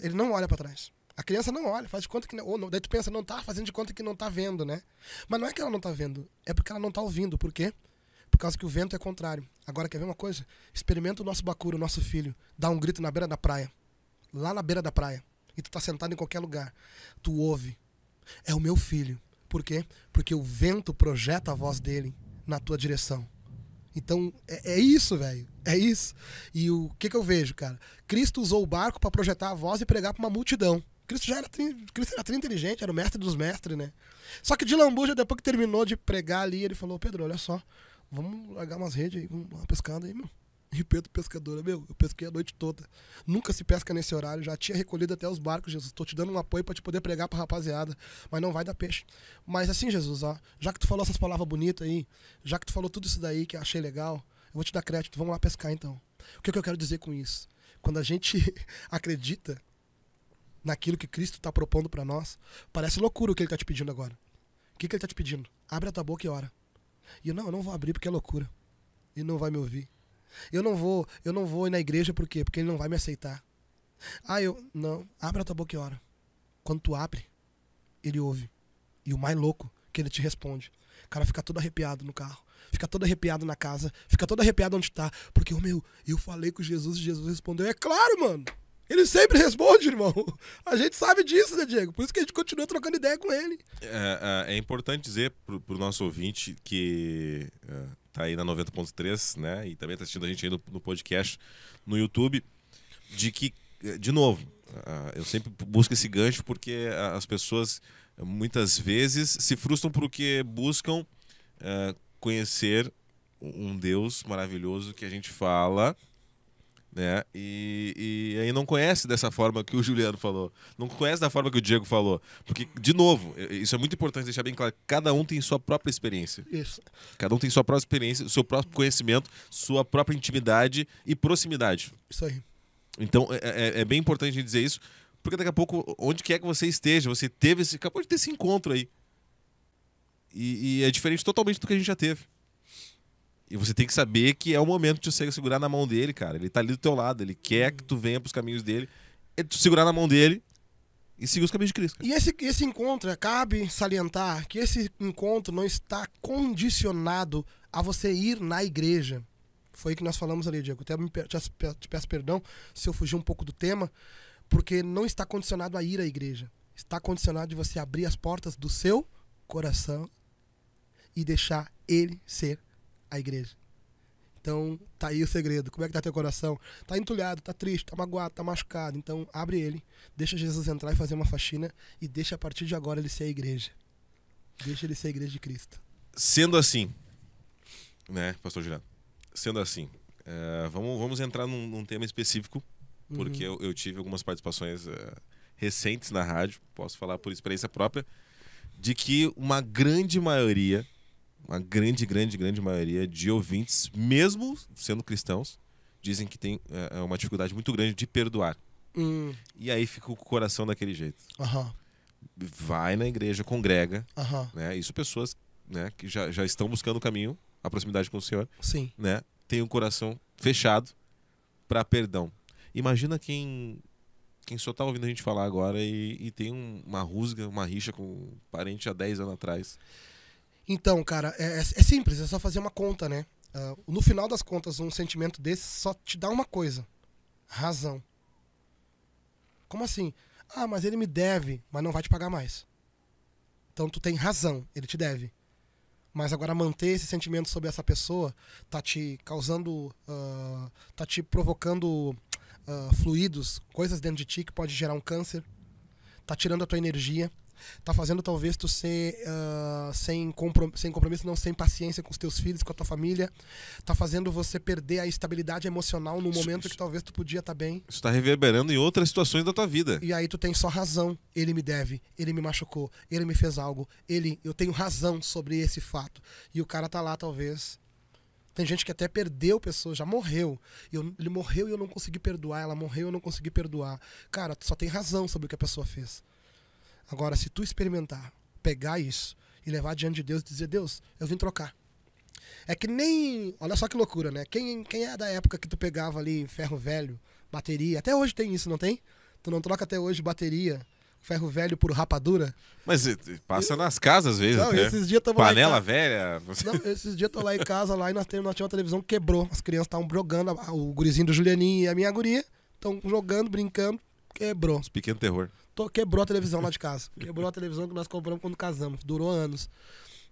Ele não olha pra trás. A criança não olha, faz de conta que não. Ou não, daí tu pensa, não tá fazendo de conta que não tá vendo, né? Mas não é que ela não tá vendo, é porque ela não tá ouvindo. Por quê? Por causa que o vento é contrário. Agora, quer ver uma coisa? Experimenta o nosso Bacuro, o nosso filho, dá um grito na beira da praia. Lá na beira da praia. E tu tá sentado em qualquer lugar. Tu ouve. É o meu filho. Por quê? Porque o vento projeta a voz dele na tua direção. Então, é, é isso, velho. É isso. E o que, que eu vejo, cara? Cristo usou o barco para projetar a voz e pregar para uma multidão. Cristo já era, Cristo era inteligente, era o mestre dos mestres, né? Só que de lambuja, depois que terminou de pregar ali, ele falou: Pedro, olha só, vamos largar umas redes aí, vamos uma pescada aí, meu. Pedro pescadora, meu, eu pesquei a noite toda. Nunca se pesca nesse horário, já tinha recolhido até os barcos, Jesus. Tô te dando um apoio para te poder pregar pra rapaziada, mas não vai dar peixe. Mas assim, Jesus, ó, já que tu falou essas palavras bonitas aí, já que tu falou tudo isso daí que eu achei legal, eu vou te dar crédito, vamos lá pescar então. O que, que eu quero dizer com isso? Quando a gente <laughs> acredita naquilo que Cristo está propondo para nós, parece loucura o que ele está te pedindo agora. O que, que ele está te pedindo? Abre a tua boca e ora. E eu não, eu não vou abrir porque é loucura. E não vai me ouvir. Eu não vou, eu não vou ir na igreja por quê? Porque ele não vai me aceitar. Ah, eu não, abre a tua boca e ora. Quando tu abre, ele ouve. E o mais louco que ele te responde. O cara fica todo arrepiado no carro, fica todo arrepiado na casa, fica todo arrepiado onde tá, porque o meu, eu falei com Jesus e Jesus respondeu. É claro, mano. Ele sempre responde, irmão. A gente sabe disso, né, Diego? Por isso que a gente continua trocando ideia com ele. É, é, é importante dizer pro, pro nosso ouvinte que é, tá aí na 90.3, né? E também tá assistindo a gente aí no, no podcast no YouTube, de que, de novo, eu sempre busco esse gancho porque as pessoas muitas vezes se frustram porque buscam conhecer um Deus maravilhoso que a gente fala né? E, e aí não conhece dessa forma que o Juliano falou, não conhece da forma que o Diego falou, porque de novo, isso é muito importante deixar bem claro, cada um tem sua própria experiência. Isso. Cada um tem sua própria experiência, seu próprio conhecimento, sua própria intimidade e proximidade. Isso aí. Então é, é, é bem importante a gente dizer isso, porque daqui a pouco, onde quer que você esteja, você teve esse, acabou de ter esse encontro aí. E, e é diferente totalmente do que a gente já teve. E você tem que saber que é o momento de você segurar na mão dele, cara. Ele tá ali do teu lado, ele quer que tu venha pros caminhos dele. É tu segurar na mão dele e seguir os caminhos de Cristo. E esse, esse encontro, cabe salientar que esse encontro não está condicionado a você ir na igreja. Foi o que nós falamos ali, Diego. Até me, te peço perdão se eu fugir um pouco do tema, porque não está condicionado a ir à igreja. Está condicionado de você abrir as portas do seu coração e deixar ele ser a igreja. Então, tá aí o segredo. Como é que tá teu coração? Tá entulhado, tá triste, tá magoado, tá machucado. Então, abre ele, deixa Jesus entrar e fazer uma faxina e deixa a partir de agora ele ser a igreja. Deixa ele ser a igreja de Cristo. Sendo assim, né, pastor Juliano? Sendo assim, é, vamos, vamos entrar num, num tema específico, porque uhum. eu, eu, tive algumas participações é, recentes na rádio, posso falar por experiência própria, de que uma grande maioria, uma grande, grande, grande maioria de ouvintes, mesmo sendo cristãos, dizem que tem é, uma dificuldade muito grande de perdoar. Hum, E aí fica o coração daquele jeito. aham, Vai na igreja, congrega, aham, né? Isso pessoas né, que já, já estão buscando o caminho, a proximidade com o Senhor, sim. né? Tem um coração fechado para perdão. Imagina quem quem só tá ouvindo a gente falar agora e, e tem um- uma rusga, uma rixa com um parente há 10 anos atrás. Então, cara, é, é- é simples, é só fazer uma conta, né? Ah, no final das contas, um sentimento desse só te dá uma coisa: razão. Como assim? Ah, mas ele me deve, mas não vai te pagar mais. Então tu tem razão, ele te deve. Mas agora manter esse sentimento sobre essa pessoa tá te causando. ah, tá te provocando ah, fluidos, coisas dentro de ti que pode gerar um câncer. Tá tirando a tua energia. Tá fazendo talvez tu ser ah, sem, comprom sem compromisso, não sem paciência com os teus filhos, com a tua família. Tá fazendo você perder a estabilidade emocional no Isso- momento isso- que talvez tu podia estar bem. Isso está reverberando em outras situações da tua vida. E aí tu tem só razão. Ele me deve, ele me machucou, ele me fez algo, ele, eu tenho razão sobre esse fato. E o cara tá lá talvez. Tem gente que até perdeu pessoas, já morreu. Eu- ele morreu e eu não consegui perdoar, ela morreu e eu não consegui perdoar. Cara, tu só tem razão sobre o que a pessoa fez. Agora, se tu experimentar, pegar isso e levar diante de Deus e dizer, Deus, eu vim trocar. É que nem. Olha só que loucura, né? Quem, quem é da época que tu pegava ali ferro velho, bateria? Até hoje tem isso, não tem? Tu não troca até hoje bateria, ferro velho por rapadura? Mas eh, passa nas casas às vezes Não, até. esses dias tamo lá Panela casa. velha. Não, esses dias eu tô lá em casa lá e nós, temos, nós tínhamos uma televisão que quebrou. As crianças estavam jogando, o gurizinho do Julianinho e a minha guria estão jogando, brincando, quebrou. Pequeno terror. Tô- quebrou a televisão lá de casa. <laughs> Quebrou a televisão que nós compramos quando casamos. Durou anos.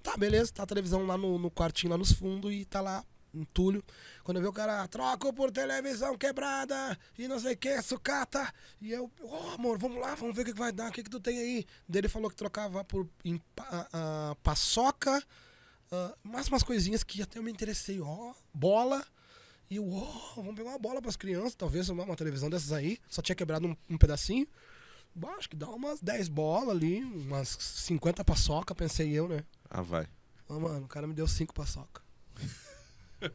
Tá, beleza. Tá a televisão lá no, no quartinho, lá nos fundos, e tá lá, entulho. Quando eu vi o cara, troco por televisão quebrada, e não sei o que, sucata. E eu, ô amor, vamos lá, vamos ver o que, que vai dar, o que, que tu tem aí? Daí ele falou que trocava por em, pa- ah, paçoca, ah, mais umas coisinhas que até eu me interessei, ó, bola. E eu, ó, vamos pegar uma bola pras crianças, talvez uma, uma televisão dessas aí. Só tinha quebrado um, um pedacinho. Bah, Acho que dá umas 10 bolas ali, umas 50 paçoca, pensei eu, né? Ah, vai. Ah, mano, o cara me deu 5 paçoca. <laughs>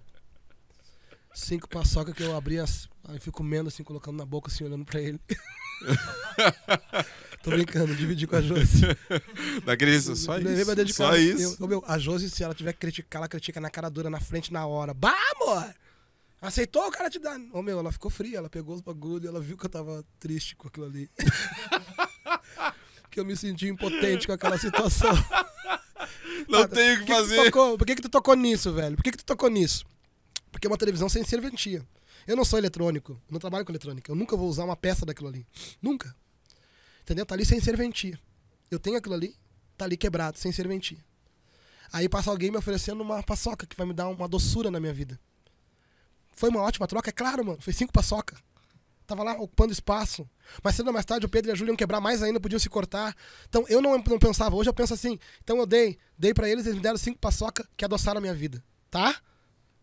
5 paçoca que eu abri as. Aí fui comendo assim, colocando na boca, assim, olhando pra ele. <laughs> Tô brincando, dividi com a Josi. <laughs> Daquele só Levei pra isso. Só isso. Eu- meu, a Josi, se ela tiver que criticar, ela critica na cara dura, na frente, na hora. Bah, amor! Aceitou o cara te dar. Ô, meu, ela ficou fria, ela pegou os bagulhos, ela viu que eu tava triste com aquilo ali. <laughs> que eu me senti impotente com aquela situação. Não tenho o que tu fazer. tocou- por que, que tu tocou nisso, velho? Por que, que tu tocou nisso? Porque é uma televisão sem serventia. Eu não sou eletrônico, não trabalho com eletrônica. Eu nunca vou usar uma peça daquilo ali. Nunca. Entendeu? Tá ali sem serventia. Eu tenho aquilo ali, tá ali quebrado, sem serventia. Aí passa alguém me oferecendo uma paçoca que vai me dar uma doçura na minha vida. Foi uma ótima troca, é claro, mano. Foi cinco paçoca. Tava lá ocupando espaço. Mas cedo ou mais tarde o Pedro e a Júlia iam quebrar mais ainda, podiam se cortar. Então eu não, não pensava, hoje eu penso assim. Então eu dei, dei pra eles, eles me deram cinco paçoca que adoçaram a minha vida. Tá?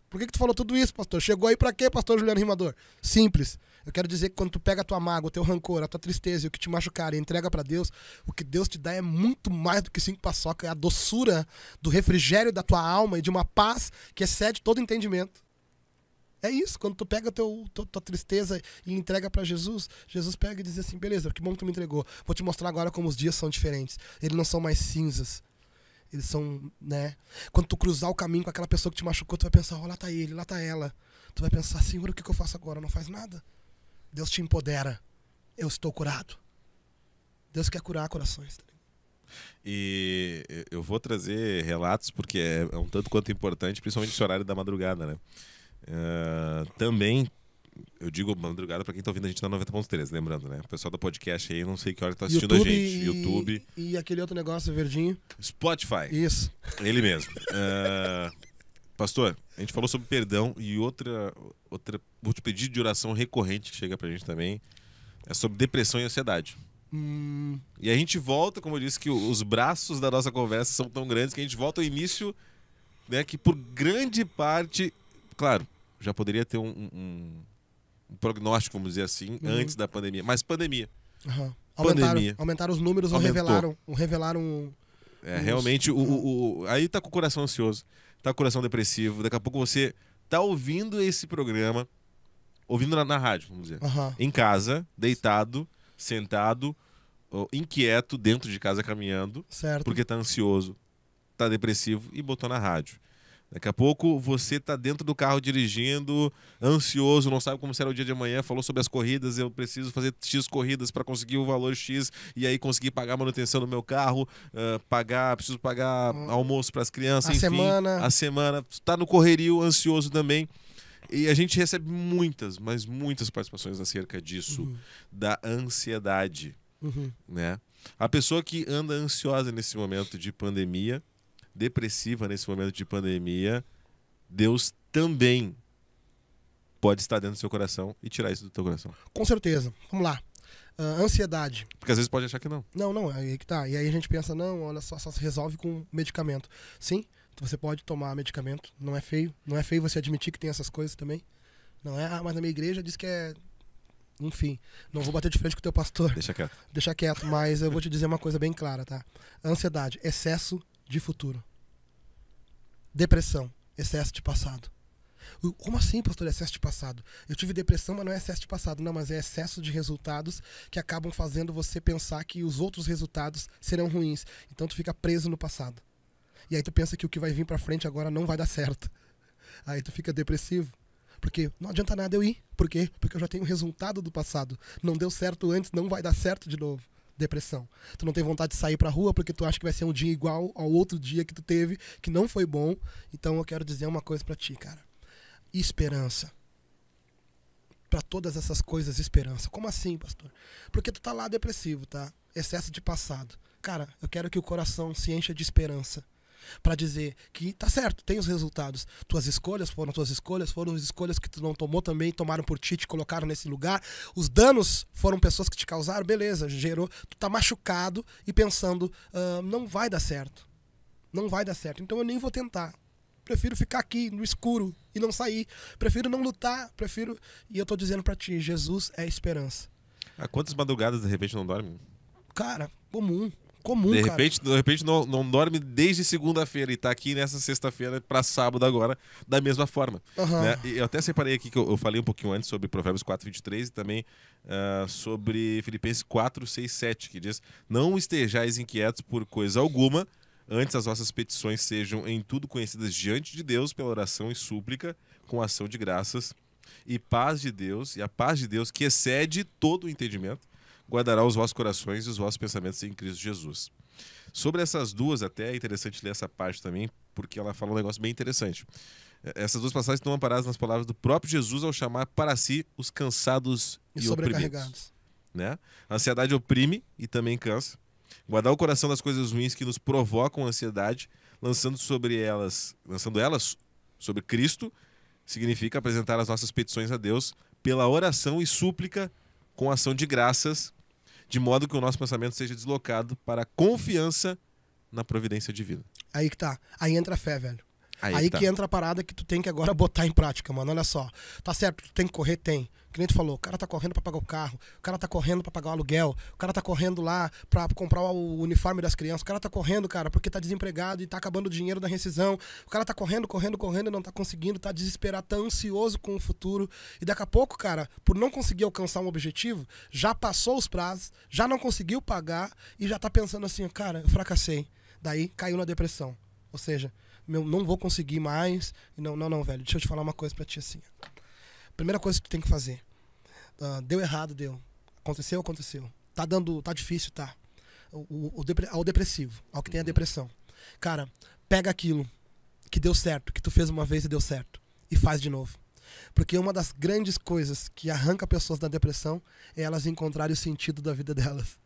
Por que, que tu falou tudo isso, pastor? Chegou aí pra quê, pastor Juliano Rimador? Simples. Eu quero dizer que quando tu pega a tua mágoa, o teu rancor, a tua tristeza e o que te machucar e entrega pra Deus, o que Deus te dá é muito mais do que cinco paçoca. É a doçura do refrigério da tua alma e de uma paz que excede todo entendimento. É isso, quando tu pega teu, tua, tua tristeza e entrega pra Jesus, Jesus pega e diz assim: beleza, que bom que tu me entregou. Vou te mostrar agora como os dias são diferentes. Eles não são mais cinzas. Eles são, né? Quando tu cruzar o caminho com aquela pessoa que te machucou, tu vai pensar: ó, lá tá ele, lá tá ela. Tu vai pensar: Senhor, o que, que eu faço agora? Não faz nada. Deus te empodera. Eu estou curado. Deus quer curar corações. tá? E eu vou trazer relatos porque é é um tanto quanto importante, principalmente esse horário da madrugada, né? Ah, também, eu digo madrugada pra quem tá ouvindo a gente na 90.3, lembrando, né? O pessoal do podcast aí, não sei que hora que tá assistindo a gente. e- YouTube, E aquele outro negócio verdinho. Spotify, Isso. ele mesmo. Ah, pastor, a gente falou sobre perdão e outra, outra, outro pedido de oração recorrente que chega pra gente também é sobre depressão e ansiedade. Hum, E a gente volta, como eu disse, que os braços da nossa conversa são tão grandes que a gente volta ao início, né? Que por grande parte, claro, já poderia ter um, um- um prognóstico, vamos dizer assim, Uhum. antes da pandemia. Mas pandemia. aham. Aumentaram, Pandemia. aumentaram os números ou Aumentou. revelaram, ou revelaram É, realmente, o, o- o- aí tá com o coração ansioso, tá com o coração depressivo. Daqui a pouco você tá ouvindo esse programa, ouvindo na, na rádio, vamos dizer. Aham. Em casa, deitado, sentado, inquieto, dentro de casa caminhando, Certo. porque tá ansioso, tá depressivo e botou na rádio. Daqui a pouco você tá dentro do carro dirigindo, ansioso, não sabe como será o dia de amanhã, falou sobre as corridas, eu preciso fazer X corridas para conseguir o valor X e aí conseguir pagar a manutenção do meu carro, ah, pagar, preciso pagar almoço para as crianças, A enfim, semana. a semana, tá no correrio, ansioso também. E a gente recebe muitas, mas muitas participações acerca disso, Uhum. da ansiedade Uhum. né? A pessoa que anda ansiosa nesse momento de pandemia, depressiva nesse momento de pandemia, Deus também pode estar dentro do seu coração e tirar isso do teu coração. Com certeza. Vamos lá. Ah, ansiedade. Porque às vezes pode achar que não. Não, não, aí que tá. E aí a gente pensa, não, olha só, só se resolve com medicamento. Sim, você pode tomar medicamento, não é feio. Não é feio você admitir que tem essas coisas também. Não é, ah, mas na minha igreja diz que é. Enfim, não vou bater de frente com o teu pastor, Deixa quieto. deixa quieto, mas eu vou te dizer uma coisa bem clara, tá? Ansiedade, excesso de futuro. Depressão, excesso de passado. Como assim, pastor, excesso de passado? Eu tive depressão, mas não é excesso de passado, não, mas é excesso de resultados que acabam fazendo você pensar que os outros resultados serão ruins. Então tu fica preso no passado. E aí tu pensa que o que vai vir pra frente agora não vai dar certo. <laughs> Aí tu fica depressivo. Porque não adianta nada eu ir. Por quê? Porque eu já tenho o resultado do passado. Não deu certo antes, não vai dar certo de novo. Depressão. Tu não tem vontade de sair pra rua porque tu acha que vai ser um dia igual ao outro dia que tu teve, que não foi bom. Então eu quero dizer uma coisa pra ti, cara. Esperança. Pra todas essas coisas, esperança. Como assim, pastor? Porque tu tá lá depressivo, tá? Excesso de passado. Cara, eu quero que o coração se encha de esperança. Pra dizer que tá certo, tem os resultados. Tuas escolhas foram tuas escolhas, foram as escolhas que tu não tomou também, tomaram por ti, te colocaram nesse lugar. Os danos foram pessoas que te causaram, beleza, gerou. Tu tá machucado e pensando, "Ah, não vai dar certo. Não vai dar certo. Então eu nem vou tentar. Prefiro ficar aqui no escuro e não sair. Prefiro não lutar. Prefiro. E eu tô dizendo pra ti, Jesus é esperança. Há quantas madrugadas de repente não dorme? Cara, comum. Comum, De cara. repente, de repente não, não dorme desde segunda-feira e tá aqui nessa sexta-feira para sábado agora, da mesma forma. Aham. né? E eu até separei aqui que eu, eu falei um pouquinho antes sobre Provérbios 4, 23 e também ah, sobre Filipenses 4, 6, 7, que diz: Não estejais inquietos por coisa alguma, antes as vossas petições sejam em tudo conhecidas diante de Deus pela oração e súplica, com ação de graças, e paz de Deus, e a paz de Deus, que excede todo o entendimento, guardará os vossos corações e os vossos pensamentos em Cristo Jesus. Sobre essas duas, até é interessante ler essa parte também, porque ela fala um negócio bem interessante. Eh, Essas duas passagens estão amparadas nas palavras do próprio Jesus ao chamar para si os cansados E e, oprimidos. sobrecarregados. Né? A ansiedade oprime e também cansa. Guardar o coração das coisas ruins que nos provocam ansiedade, lançando sobre elas, lançando elas sobre Cristo, significa apresentar as nossas petições a Deus pela oração e súplica com ação de graças, de modo que o nosso pensamento seja deslocado para a confiança na providência divina. Aí que tá. Aí entra a fé, velho. Aí, Aí, tá. que entra a parada que tu tem que agora <laughs> botar em prática, mano. Olha só. Tá certo, tu tem que correr, tem. Que nem tu falou, o cara tá correndo pra pagar o carro, o cara tá correndo pra pagar o aluguel, o cara tá correndo lá pra comprar o uniforme das crianças, o cara tá correndo, cara, porque tá desempregado e tá acabando o dinheiro da rescisão. O cara tá correndo, correndo, correndo e não tá conseguindo, tá desesperado, tá ansioso com o futuro. E daqui a pouco, cara, por não conseguir alcançar um objetivo, já passou os prazos, já não conseguiu pagar e já tá pensando assim, cara, eu fracassei. Daí caiu na depressão. Ou seja, meu, não vou conseguir mais. Não, não, não, velho. Deixa eu te falar uma coisa pra ti assim. Primeira coisa que tu tem que fazer. Ah, deu errado, deu. Aconteceu, aconteceu. Tá dando. Tá difícil, tá. O, o, o depre- ao depressivo, ao que tem a depressão. Cara, pega aquilo que deu certo, que tu fez uma vez e deu certo. E faz de novo. Porque uma das grandes coisas que arranca pessoas da depressão é elas encontrarem o sentido da vida delas.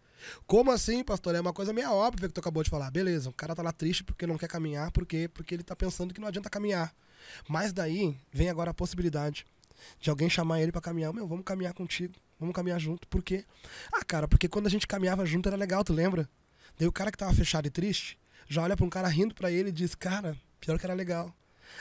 Como assim, pastor? É uma coisa meio óbvia que tu acabou de falar. Beleza, o cara tá lá triste porque não quer caminhar, por quê? Porque ele tá pensando que não adianta caminhar. Mas daí vem agora a possibilidade de alguém chamar ele pra caminhar. Meu, vamos caminhar contigo. Vamos caminhar junto. Por quê? Ah, cara, porque quando a gente caminhava junto era legal, tu lembra? Daí o cara que tava fechado e triste já olha pra um cara rindo pra ele e diz: Cara, pior que era legal.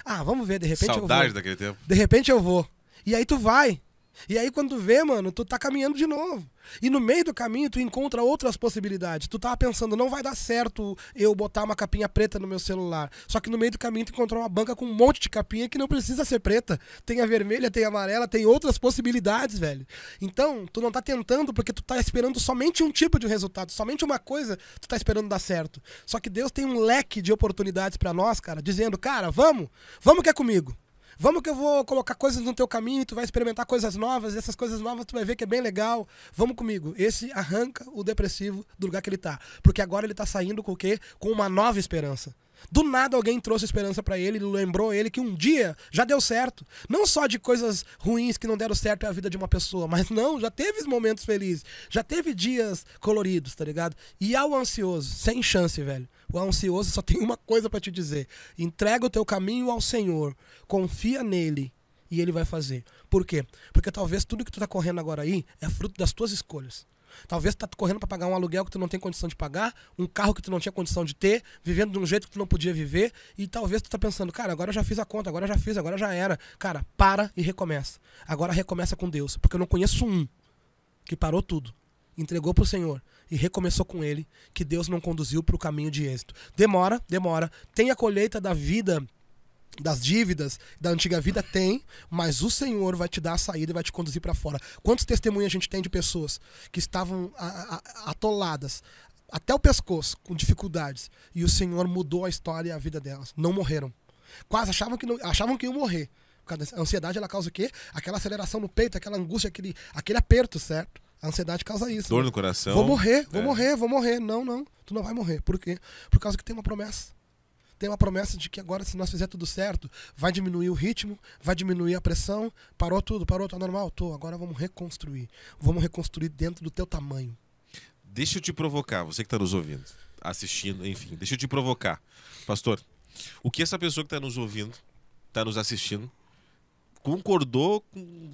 Ah, vamos ver, de repente eu Saudade vou. daquele tempo. De repente eu vou. E aí tu vai. E aí, quando tu vê, mano, tu tá caminhando de novo. E no meio do caminho, tu encontra outras possibilidades. Tu tava pensando, não vai dar certo eu botar uma capinha preta no meu celular. Só que no meio do caminho, tu encontrou uma banca com um monte de capinha que não precisa ser preta. Tem a vermelha, tem a amarela, tem outras possibilidades, velho. Então, tu não tá tentando porque tu tá esperando somente um tipo de resultado, somente uma coisa tu tá esperando dar certo. Só que Deus tem um leque de oportunidades para nós, cara, dizendo, cara, vamos, vamos que é comigo. Vamos que eu vou colocar coisas no teu caminho, tu vai experimentar coisas novas, e essas coisas novas tu vai ver que é bem legal. Vamos comigo. Esse arranca o depressivo do lugar que ele tá. Porque agora ele tá saindo com o quê? Com uma nova esperança. Do nada alguém trouxe esperança para ele, lembrou ele que um dia já deu certo. Não só de coisas ruins que não deram certo na vida de uma pessoa, mas não, já teve momentos felizes, já teve dias coloridos, tá ligado? E ao ansioso, sem chance, velho. O ansioso só tem uma coisa para te dizer: entrega o teu caminho ao Senhor, confia nele e ele vai fazer. Por quê? Porque talvez tudo que tu tá correndo agora aí é fruto das tuas escolhas. Talvez tá correndo para pagar um aluguel que tu não tem condição de pagar, um carro que tu não tinha condição de ter, vivendo de um jeito que tu não podia viver, e talvez tu tá pensando, cara, agora eu já fiz a conta, agora eu já fiz, agora já era. Cara, para e recomeça. Agora recomeça com Deus, porque eu não conheço um que parou tudo, entregou pro Senhor e recomeçou com ele, que Deus não conduziu para o caminho de êxito. Demora, demora. Tem a colheita da vida das dívidas da antiga vida tem, mas o Senhor vai te dar a saída e vai te conduzir para fora. Quantos testemunhos a gente tem de pessoas que estavam atoladas até o pescoço com dificuldades e o Senhor mudou a história e a vida delas, não morreram. Quase achavam que não, achavam que iam morrer. A ansiedade ela causa o quê? Aquela aceleração no peito, aquela angústia, aquele, aquele aperto, certo? A ansiedade causa isso. Dor né? no coração. Vou morrer, vou é. morrer, vou morrer. Não, não. Tu não vai morrer. Por quê? Por causa que tem uma promessa. Tem uma promessa de que agora, se nós fizer tudo certo, vai diminuir o ritmo, vai diminuir a pressão. Parou tudo, parou, tá normal? Tô. Agora vamos reconstruir. Vamos reconstruir dentro do teu tamanho. Deixa eu te provocar, você que está nos ouvindo, assistindo, enfim. Deixa eu te provocar. Pastor, o que essa pessoa que está nos ouvindo, está nos assistindo, concordou com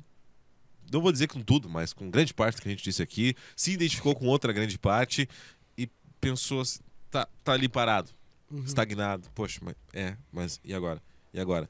não vou dizer com tudo, mas com grande parte que a gente disse aqui, se identificou com outra grande parte e pensou, tá, tá ali parado, uhum. estagnado. Poxa, mas, é, mas e agora? E agora?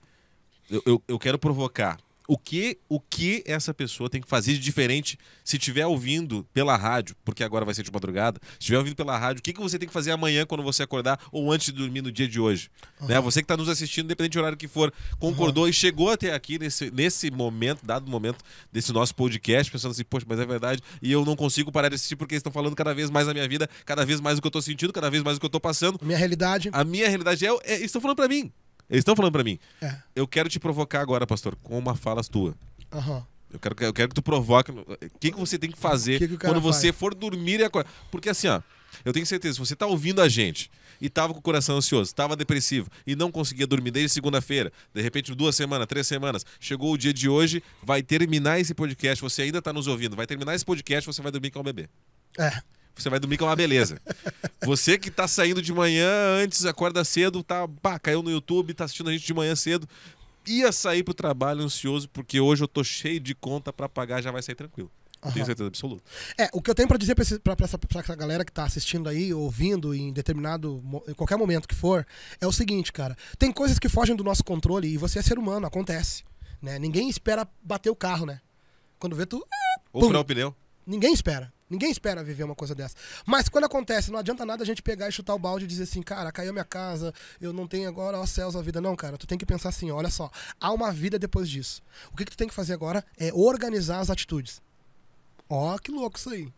Eu, eu, eu quero provocar o que, o que essa pessoa tem que fazer de diferente se estiver ouvindo pela rádio, porque agora vai ser de madrugada, se estiver ouvindo pela rádio, o que, que você tem que fazer amanhã quando você acordar ou antes de dormir no dia de hoje? Uhum. Né? Você que está nos assistindo, independente do horário que for, concordou uhum. e chegou até aqui nesse, nesse momento, dado momento desse nosso podcast, pensando assim, poxa, mas é verdade, e eu não consigo parar de assistir porque eles estão falando cada vez mais na minha vida, cada vez mais o que eu estou sentindo, cada vez mais o que eu estou passando. Minha realidade. A minha realidade é, é estão falando para mim. Eles estão falando para mim. É. Eu quero te provocar agora, pastor, com uma fala tua. Uhum. Eu quero, eu quero que tu provoque. O que, que você tem que fazer que que quando você faz? for dormir e acordar? Porque assim, ó, eu tenho certeza, se você tá ouvindo a gente e tava com o coração ansioso, tava depressivo e não conseguia dormir desde segunda-feira, de repente duas semanas, três semanas, chegou o dia de hoje, vai terminar esse podcast, você ainda tá nos ouvindo, vai terminar esse podcast, você vai dormir com o bebê. É. Você vai dormir com uma beleza. Você que tá saindo de manhã antes, acorda cedo, tá, pá, caiu no YouTube, tá assistindo a gente de manhã cedo, ia sair pro trabalho ansioso, porque hoje eu tô cheio de conta para pagar, já vai sair tranquilo. Uhum. Tenho certeza absoluta. É, o que eu tenho para dizer para essa, pra essa galera que tá assistindo aí, ouvindo em determinado, em qualquer momento que for, é o seguinte, cara. Tem coisas que fogem do nosso controle e você é ser humano, acontece. Né? Ninguém espera bater o carro, né? Quando vê tu. Ou furar o pneu. Ninguém espera. Ninguém espera viver uma coisa dessa. Mas quando acontece, não adianta nada a gente pegar e chutar o balde e dizer assim, cara, caiu minha casa, eu não tenho agora, ó céus, a vida. Não, cara, tu tem que pensar assim, olha só, há uma vida depois disso. O que, que tu tem que fazer agora é organizar as atitudes. Ó, que louco isso aí.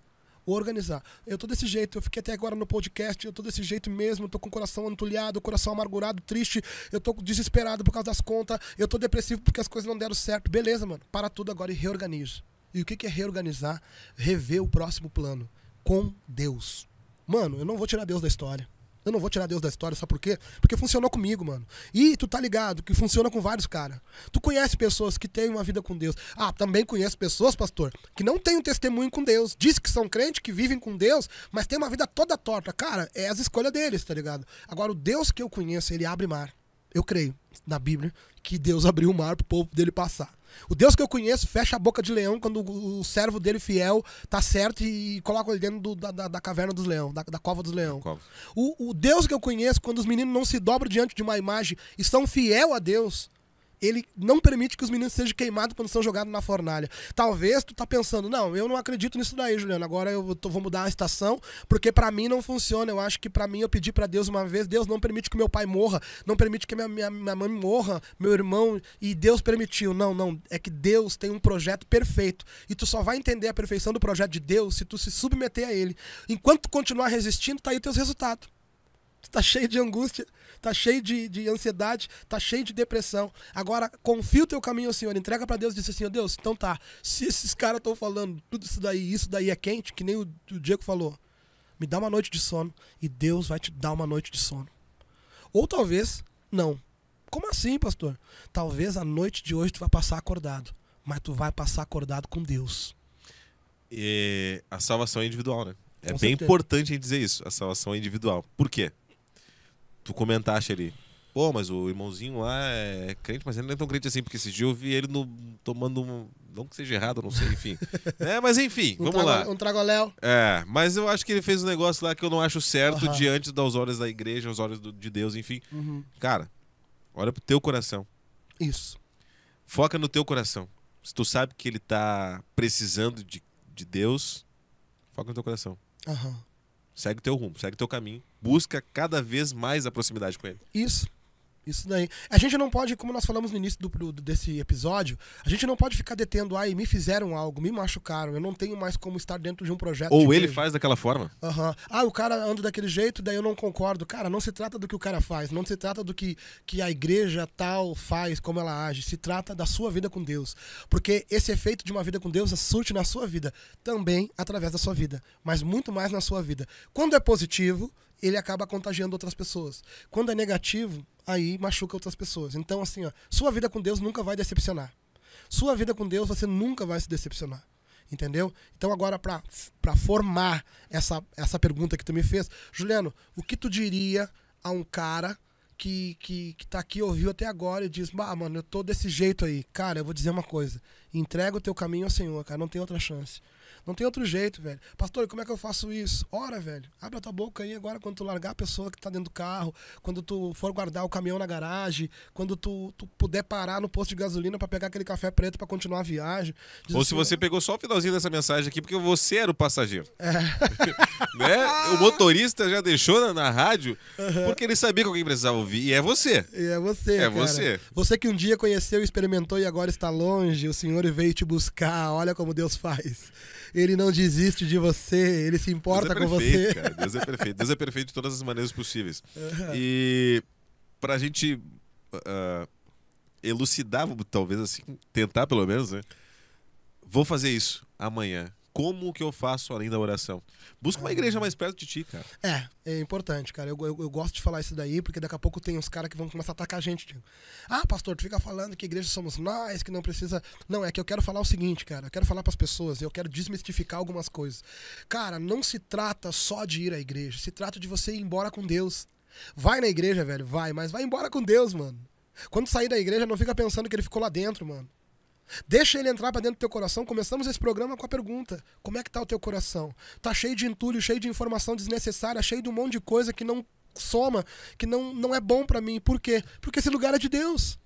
Organizar. Eu tô desse jeito, eu fiquei até agora no podcast, eu tô desse jeito mesmo, tô com o coração antulhado, o coração amargurado, triste, eu tô desesperado por causa das contas, eu tô depressivo porque as coisas não deram certo. Beleza, mano. Para tudo agora e reorganiza. E o que é reorganizar? Rever o próximo plano com Deus. Mano, eu não vou tirar Deus da história. Eu não vou tirar Deus da história, sabe por quê? Porque funcionou comigo, mano. E tu tá ligado que funciona com vários caras. Tu conhece pessoas que têm uma vida com Deus. Ah, também conheço pessoas, pastor, que não têm um testemunho com Deus. Diz que são crentes, que vivem com Deus, mas tem uma vida toda torta. Cara, é as escolhas deles, tá ligado? Agora, o Deus que eu conheço, ele abre mar. Eu creio, na Bíblia, que Deus <laughs> abriu o mar pro povo dele passar. O Deus que eu conheço fecha a boca de leão quando o servo dele fiel tá certo e coloca ele dentro do, da, da, caverna dos leões, da, da cova dos leões. O, o Deus que eu conheço, quando os meninos não se dobram diante de uma imagem e são fiel a Deus, ele não permite que os meninos sejam queimados quando são jogados na fornalha. Talvez tu tá pensando, não, eu não acredito nisso daí, Juliano. Agora eu tô, vou mudar a estação, porque para mim não funciona. Eu acho que para mim eu pedi para Deus uma vez, Deus não permite que meu pai morra, não permite que minha, minha, minha mãe morra, meu irmão, e Deus permitiu. Não, não, é que Deus tem um projeto perfeito. E tu só vai entender a perfeição do projeto de Deus se tu se submeter a ele. Enquanto tu continuar resistindo, tá aí teus resultados. Tu tá cheio de angústia, tá cheio de, de ansiedade, tá cheio de depressão. Agora, confia o teu caminho ao Senhor, entrega para Deus e diz assim, ó Deus, então tá, se esses caras estão falando tudo isso daí, isso daí é quente, que nem o, o Diego falou, me dá uma noite de sono e Deus vai te dar uma noite de sono. Ou talvez, não. Como assim, pastor? Talvez a noite de hoje tu vai passar acordado, mas tu vai passar acordado com Deus. E a salvação é individual, né? É Com bem certeza. importante a gente dizer isso. A salvação é individual. Por quê? Tu comentaste ali. Pô, mas o irmãozinho lá é crente, mas ele não é tão crente assim, porque esse dia eu vi ele no, tomando um. Não que seja errado, não sei, enfim. <laughs> é, mas enfim, Um vamos lá. trago- Um tragoléu. É, mas eu acho que ele fez um negócio lá que eu não acho certo Aham. diante dos olhos da igreja, aos olhos do- de Deus, enfim. Uhum. Cara, olha pro teu coração. Isso. Foca no teu coração. Se tu sabe que ele tá precisando de, de Deus, foca no teu coração. Aham. Segue teu rumo, segue teu caminho. Busca cada vez mais a proximidade com ele. Isso. Isso daí. A gente não pode, como nós falamos no início do, do- desse episódio, a gente não pode ficar detendo, ai, me fizeram algo, me machucaram, eu não tenho mais como estar dentro de um projeto. Ou ele igreja. faz daquela forma. Aham. Ah, o cara anda daquele jeito, daí eu não concordo. Cara, não se trata do que o cara faz, não se trata do que, que a igreja tal faz, como ela age. Se trata da sua vida com Deus. Porque esse efeito de uma vida com Deus surte na sua vida também através da sua vida, mas muito mais na sua vida. Quando é positivo, ele acaba contagiando outras pessoas. Quando é negativo, aí machuca outras pessoas. Então, assim, ó, sua vida com Deus nunca vai decepcionar. Sua vida com Deus, você nunca vai se decepcionar. Entendeu? Então, agora, para formar essa, essa pergunta que tu me fez, Juliano, o que tu diria a um cara que, que, que tá aqui, ouviu até agora e diz: Bah, mano, eu tô desse jeito aí. Cara, eu vou dizer uma coisa: entrega o teu caminho ao Senhor, cara, não tem outra chance. Não tem outro jeito, velho. Pastor, como é que eu faço isso? Ora, velho, abre a tua boca aí agora quando tu largar a pessoa que tá dentro do carro, quando tu for guardar o caminhão na garagem, quando tu, tu puder parar no posto de gasolina pra pegar aquele café preto pra continuar a viagem. Diz Ou assim, se você pegou só o finalzinho dessa mensagem aqui, porque você era o passageiro. É. <laughs> né? O motorista já deixou na, na rádio porque ele sabia que alguém precisava ouvir. E é você. E é você, É cara. você. Você que um dia conheceu, experimentou e agora está longe, o Senhor veio te buscar. Olha como Deus faz. Ele não desiste de você, ele se importa é com perfeito, você. <laughs> cara. Deus é perfeito. Deus é perfeito de todas as maneiras possíveis. E pra gente ah, elucidar, talvez assim, tentar pelo menos, né? Vou fazer isso amanhã. Como que eu faço além da oração? Busca uma igreja mais perto de ti, cara. É, é importante, cara. Eu, eu, eu gosto de falar isso daí, porque daqui a pouco tem uns caras que vão começar a atacar a gente. Tipo, ah, pastor, tu fica falando que igreja somos nós, que não precisa. Não, é que eu quero falar o seguinte, cara. Eu quero falar pras pessoas, eu quero desmistificar algumas coisas. Cara, não se trata só de ir à igreja, se trata de você ir embora com Deus. Vai na igreja, velho, vai, mas vai embora com Deus, mano. Quando sair da igreja, não fica pensando que ele ficou lá dentro, mano. Deixa ele entrar pra dentro do teu coração. Começamos esse programa com a pergunta: Como é que tá o teu coração? Tá cheio de entulho, cheio de informação desnecessária, cheio de um monte de coisa que não soma, que não, não é bom pra mim. Por quê? Porque esse lugar é de Deus.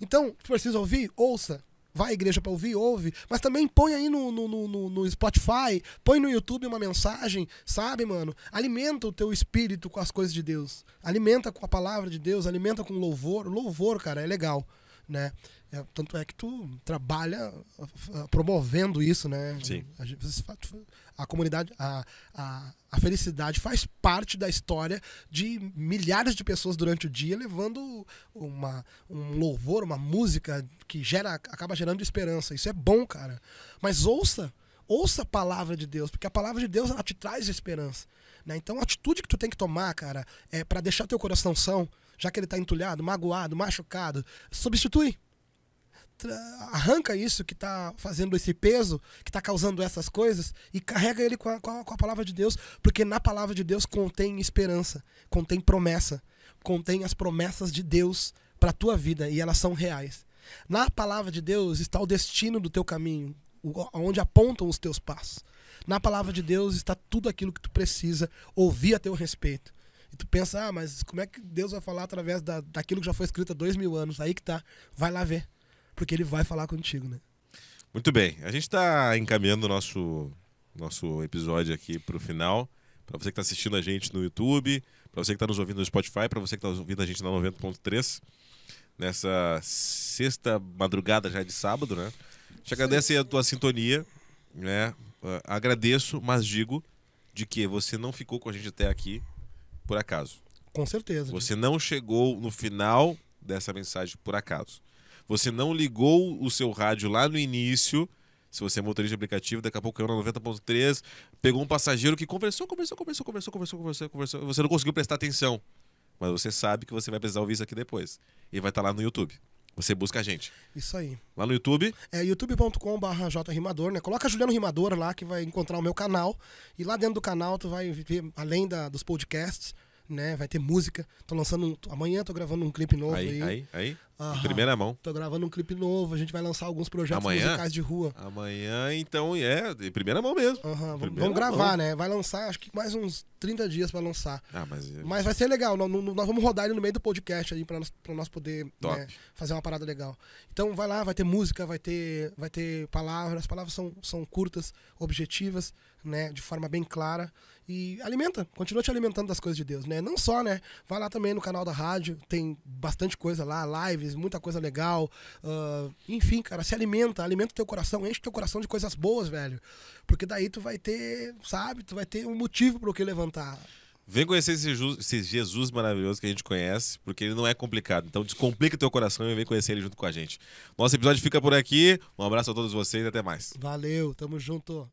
Então, precisa ouvir? Ouça. Vai à igreja pra ouvir? Ouve. Mas também põe aí no, no, no- no Spotify, põe no YouTube uma mensagem, sabe, mano? Alimenta o teu espírito com as coisas de Deus. Alimenta com a palavra de Deus, alimenta com louvor. Louvor, cara, é legal, né? É, tanto é que tu trabalha ah, promovendo isso, né? Sim. A, a comunidade, a, a, a felicidade faz parte da história de milhares de pessoas durante o dia, levando uma, um louvor, uma música que gera, acaba gerando esperança. Isso é bom, cara. Mas ouça, ouça a palavra de Deus, porque a palavra de Deus ela te traz esperança. Né? Então a atitude que tu tem que tomar, cara, é para deixar teu coração são, já que ele tá entulhado, magoado, machucado, substitui arranca isso que está fazendo esse peso, que está causando essas coisas, e carrega ele com a, com, a, com a palavra de Deus, porque na palavra de Deus contém esperança, contém promessa, contém as promessas de Deus para a tua vida, e elas são reais. Na palavra de Deus está o destino do teu caminho, onde apontam os teus passos. Na palavra de Deus está tudo aquilo que tu precisa ouvir a teu respeito. E tu pensa, ah, mas como é que Deus vai falar através da, daquilo que já foi escrito há dois mil anos? Aí que tá. Vai lá ver. Porque ele vai falar contigo, né? Muito bem. A gente está encaminhando o nosso, nosso episódio aqui para o final. Para você que está assistindo a gente no YouTube, para você que está nos ouvindo no Spotify, para você que está ouvindo a gente na 90.3, nessa sexta madrugada já de sábado, né? Te agradeço aí a tua sintonia, né? Uh, agradeço, mas digo de que você não ficou com a gente até aqui por acaso. Com certeza. Você não chegou no final dessa mensagem por acaso. Você não ligou o seu rádio lá no início. Se você é motorista de aplicativo, daqui a pouco caiu na 90.3, pegou um passageiro que conversou, conversou, conversou, conversou, conversou, conversou, conversou. Você não conseguiu prestar atenção. Mas você sabe que você vai precisar ouvir isso aqui depois. E vai estar lá no YouTube. Você busca a gente. Isso aí. Lá no YouTube. É youtube.com.br jrimador, né? Coloca Juliano Rimador lá que vai encontrar o meu canal. E lá dentro do canal tu vai ver, além da, dos podcasts, né? Vai ter música. Tô lançando um, amanhã tô gravando um clipe novo aí. Aí, aí, aí. Aham. Primeira mão. Tô gravando um clipe novo, a gente vai lançar alguns projetos Amanhã? musicais de rua. Amanhã, então, é, em primeira mão mesmo. Aham, Primeira vamos gravar, mão. né? Vai lançar, acho que mais uns 30 dias pra lançar. Ah, mas. Mas vai ser legal, nós, nós vamos rodar ele no meio do podcast aí pra nós, pra nós poder né, fazer uma parada legal. Então vai lá, vai ter música, vai ter, vai ter palavras, as palavras são, são curtas, objetivas, né, de forma bem clara. E alimenta, continua te alimentando das coisas de Deus, né? Não só, né? Vai lá também no canal da rádio, tem bastante coisa lá, lives, muita coisa legal. ah, enfim, cara, se alimenta, alimenta teu coração, enche teu coração de coisas boas, velho. Porque daí tu vai ter, sabe, tu vai ter um motivo pro que levantar. Vem conhecer esse Jesus, esse Jesus maravilhoso que a gente conhece, porque ele não é complicado. Então descomplica teu coração e vem conhecer ele junto com a gente. Nosso episódio fica por aqui. Um abraço a todos vocês e até mais. Valeu, tamo junto.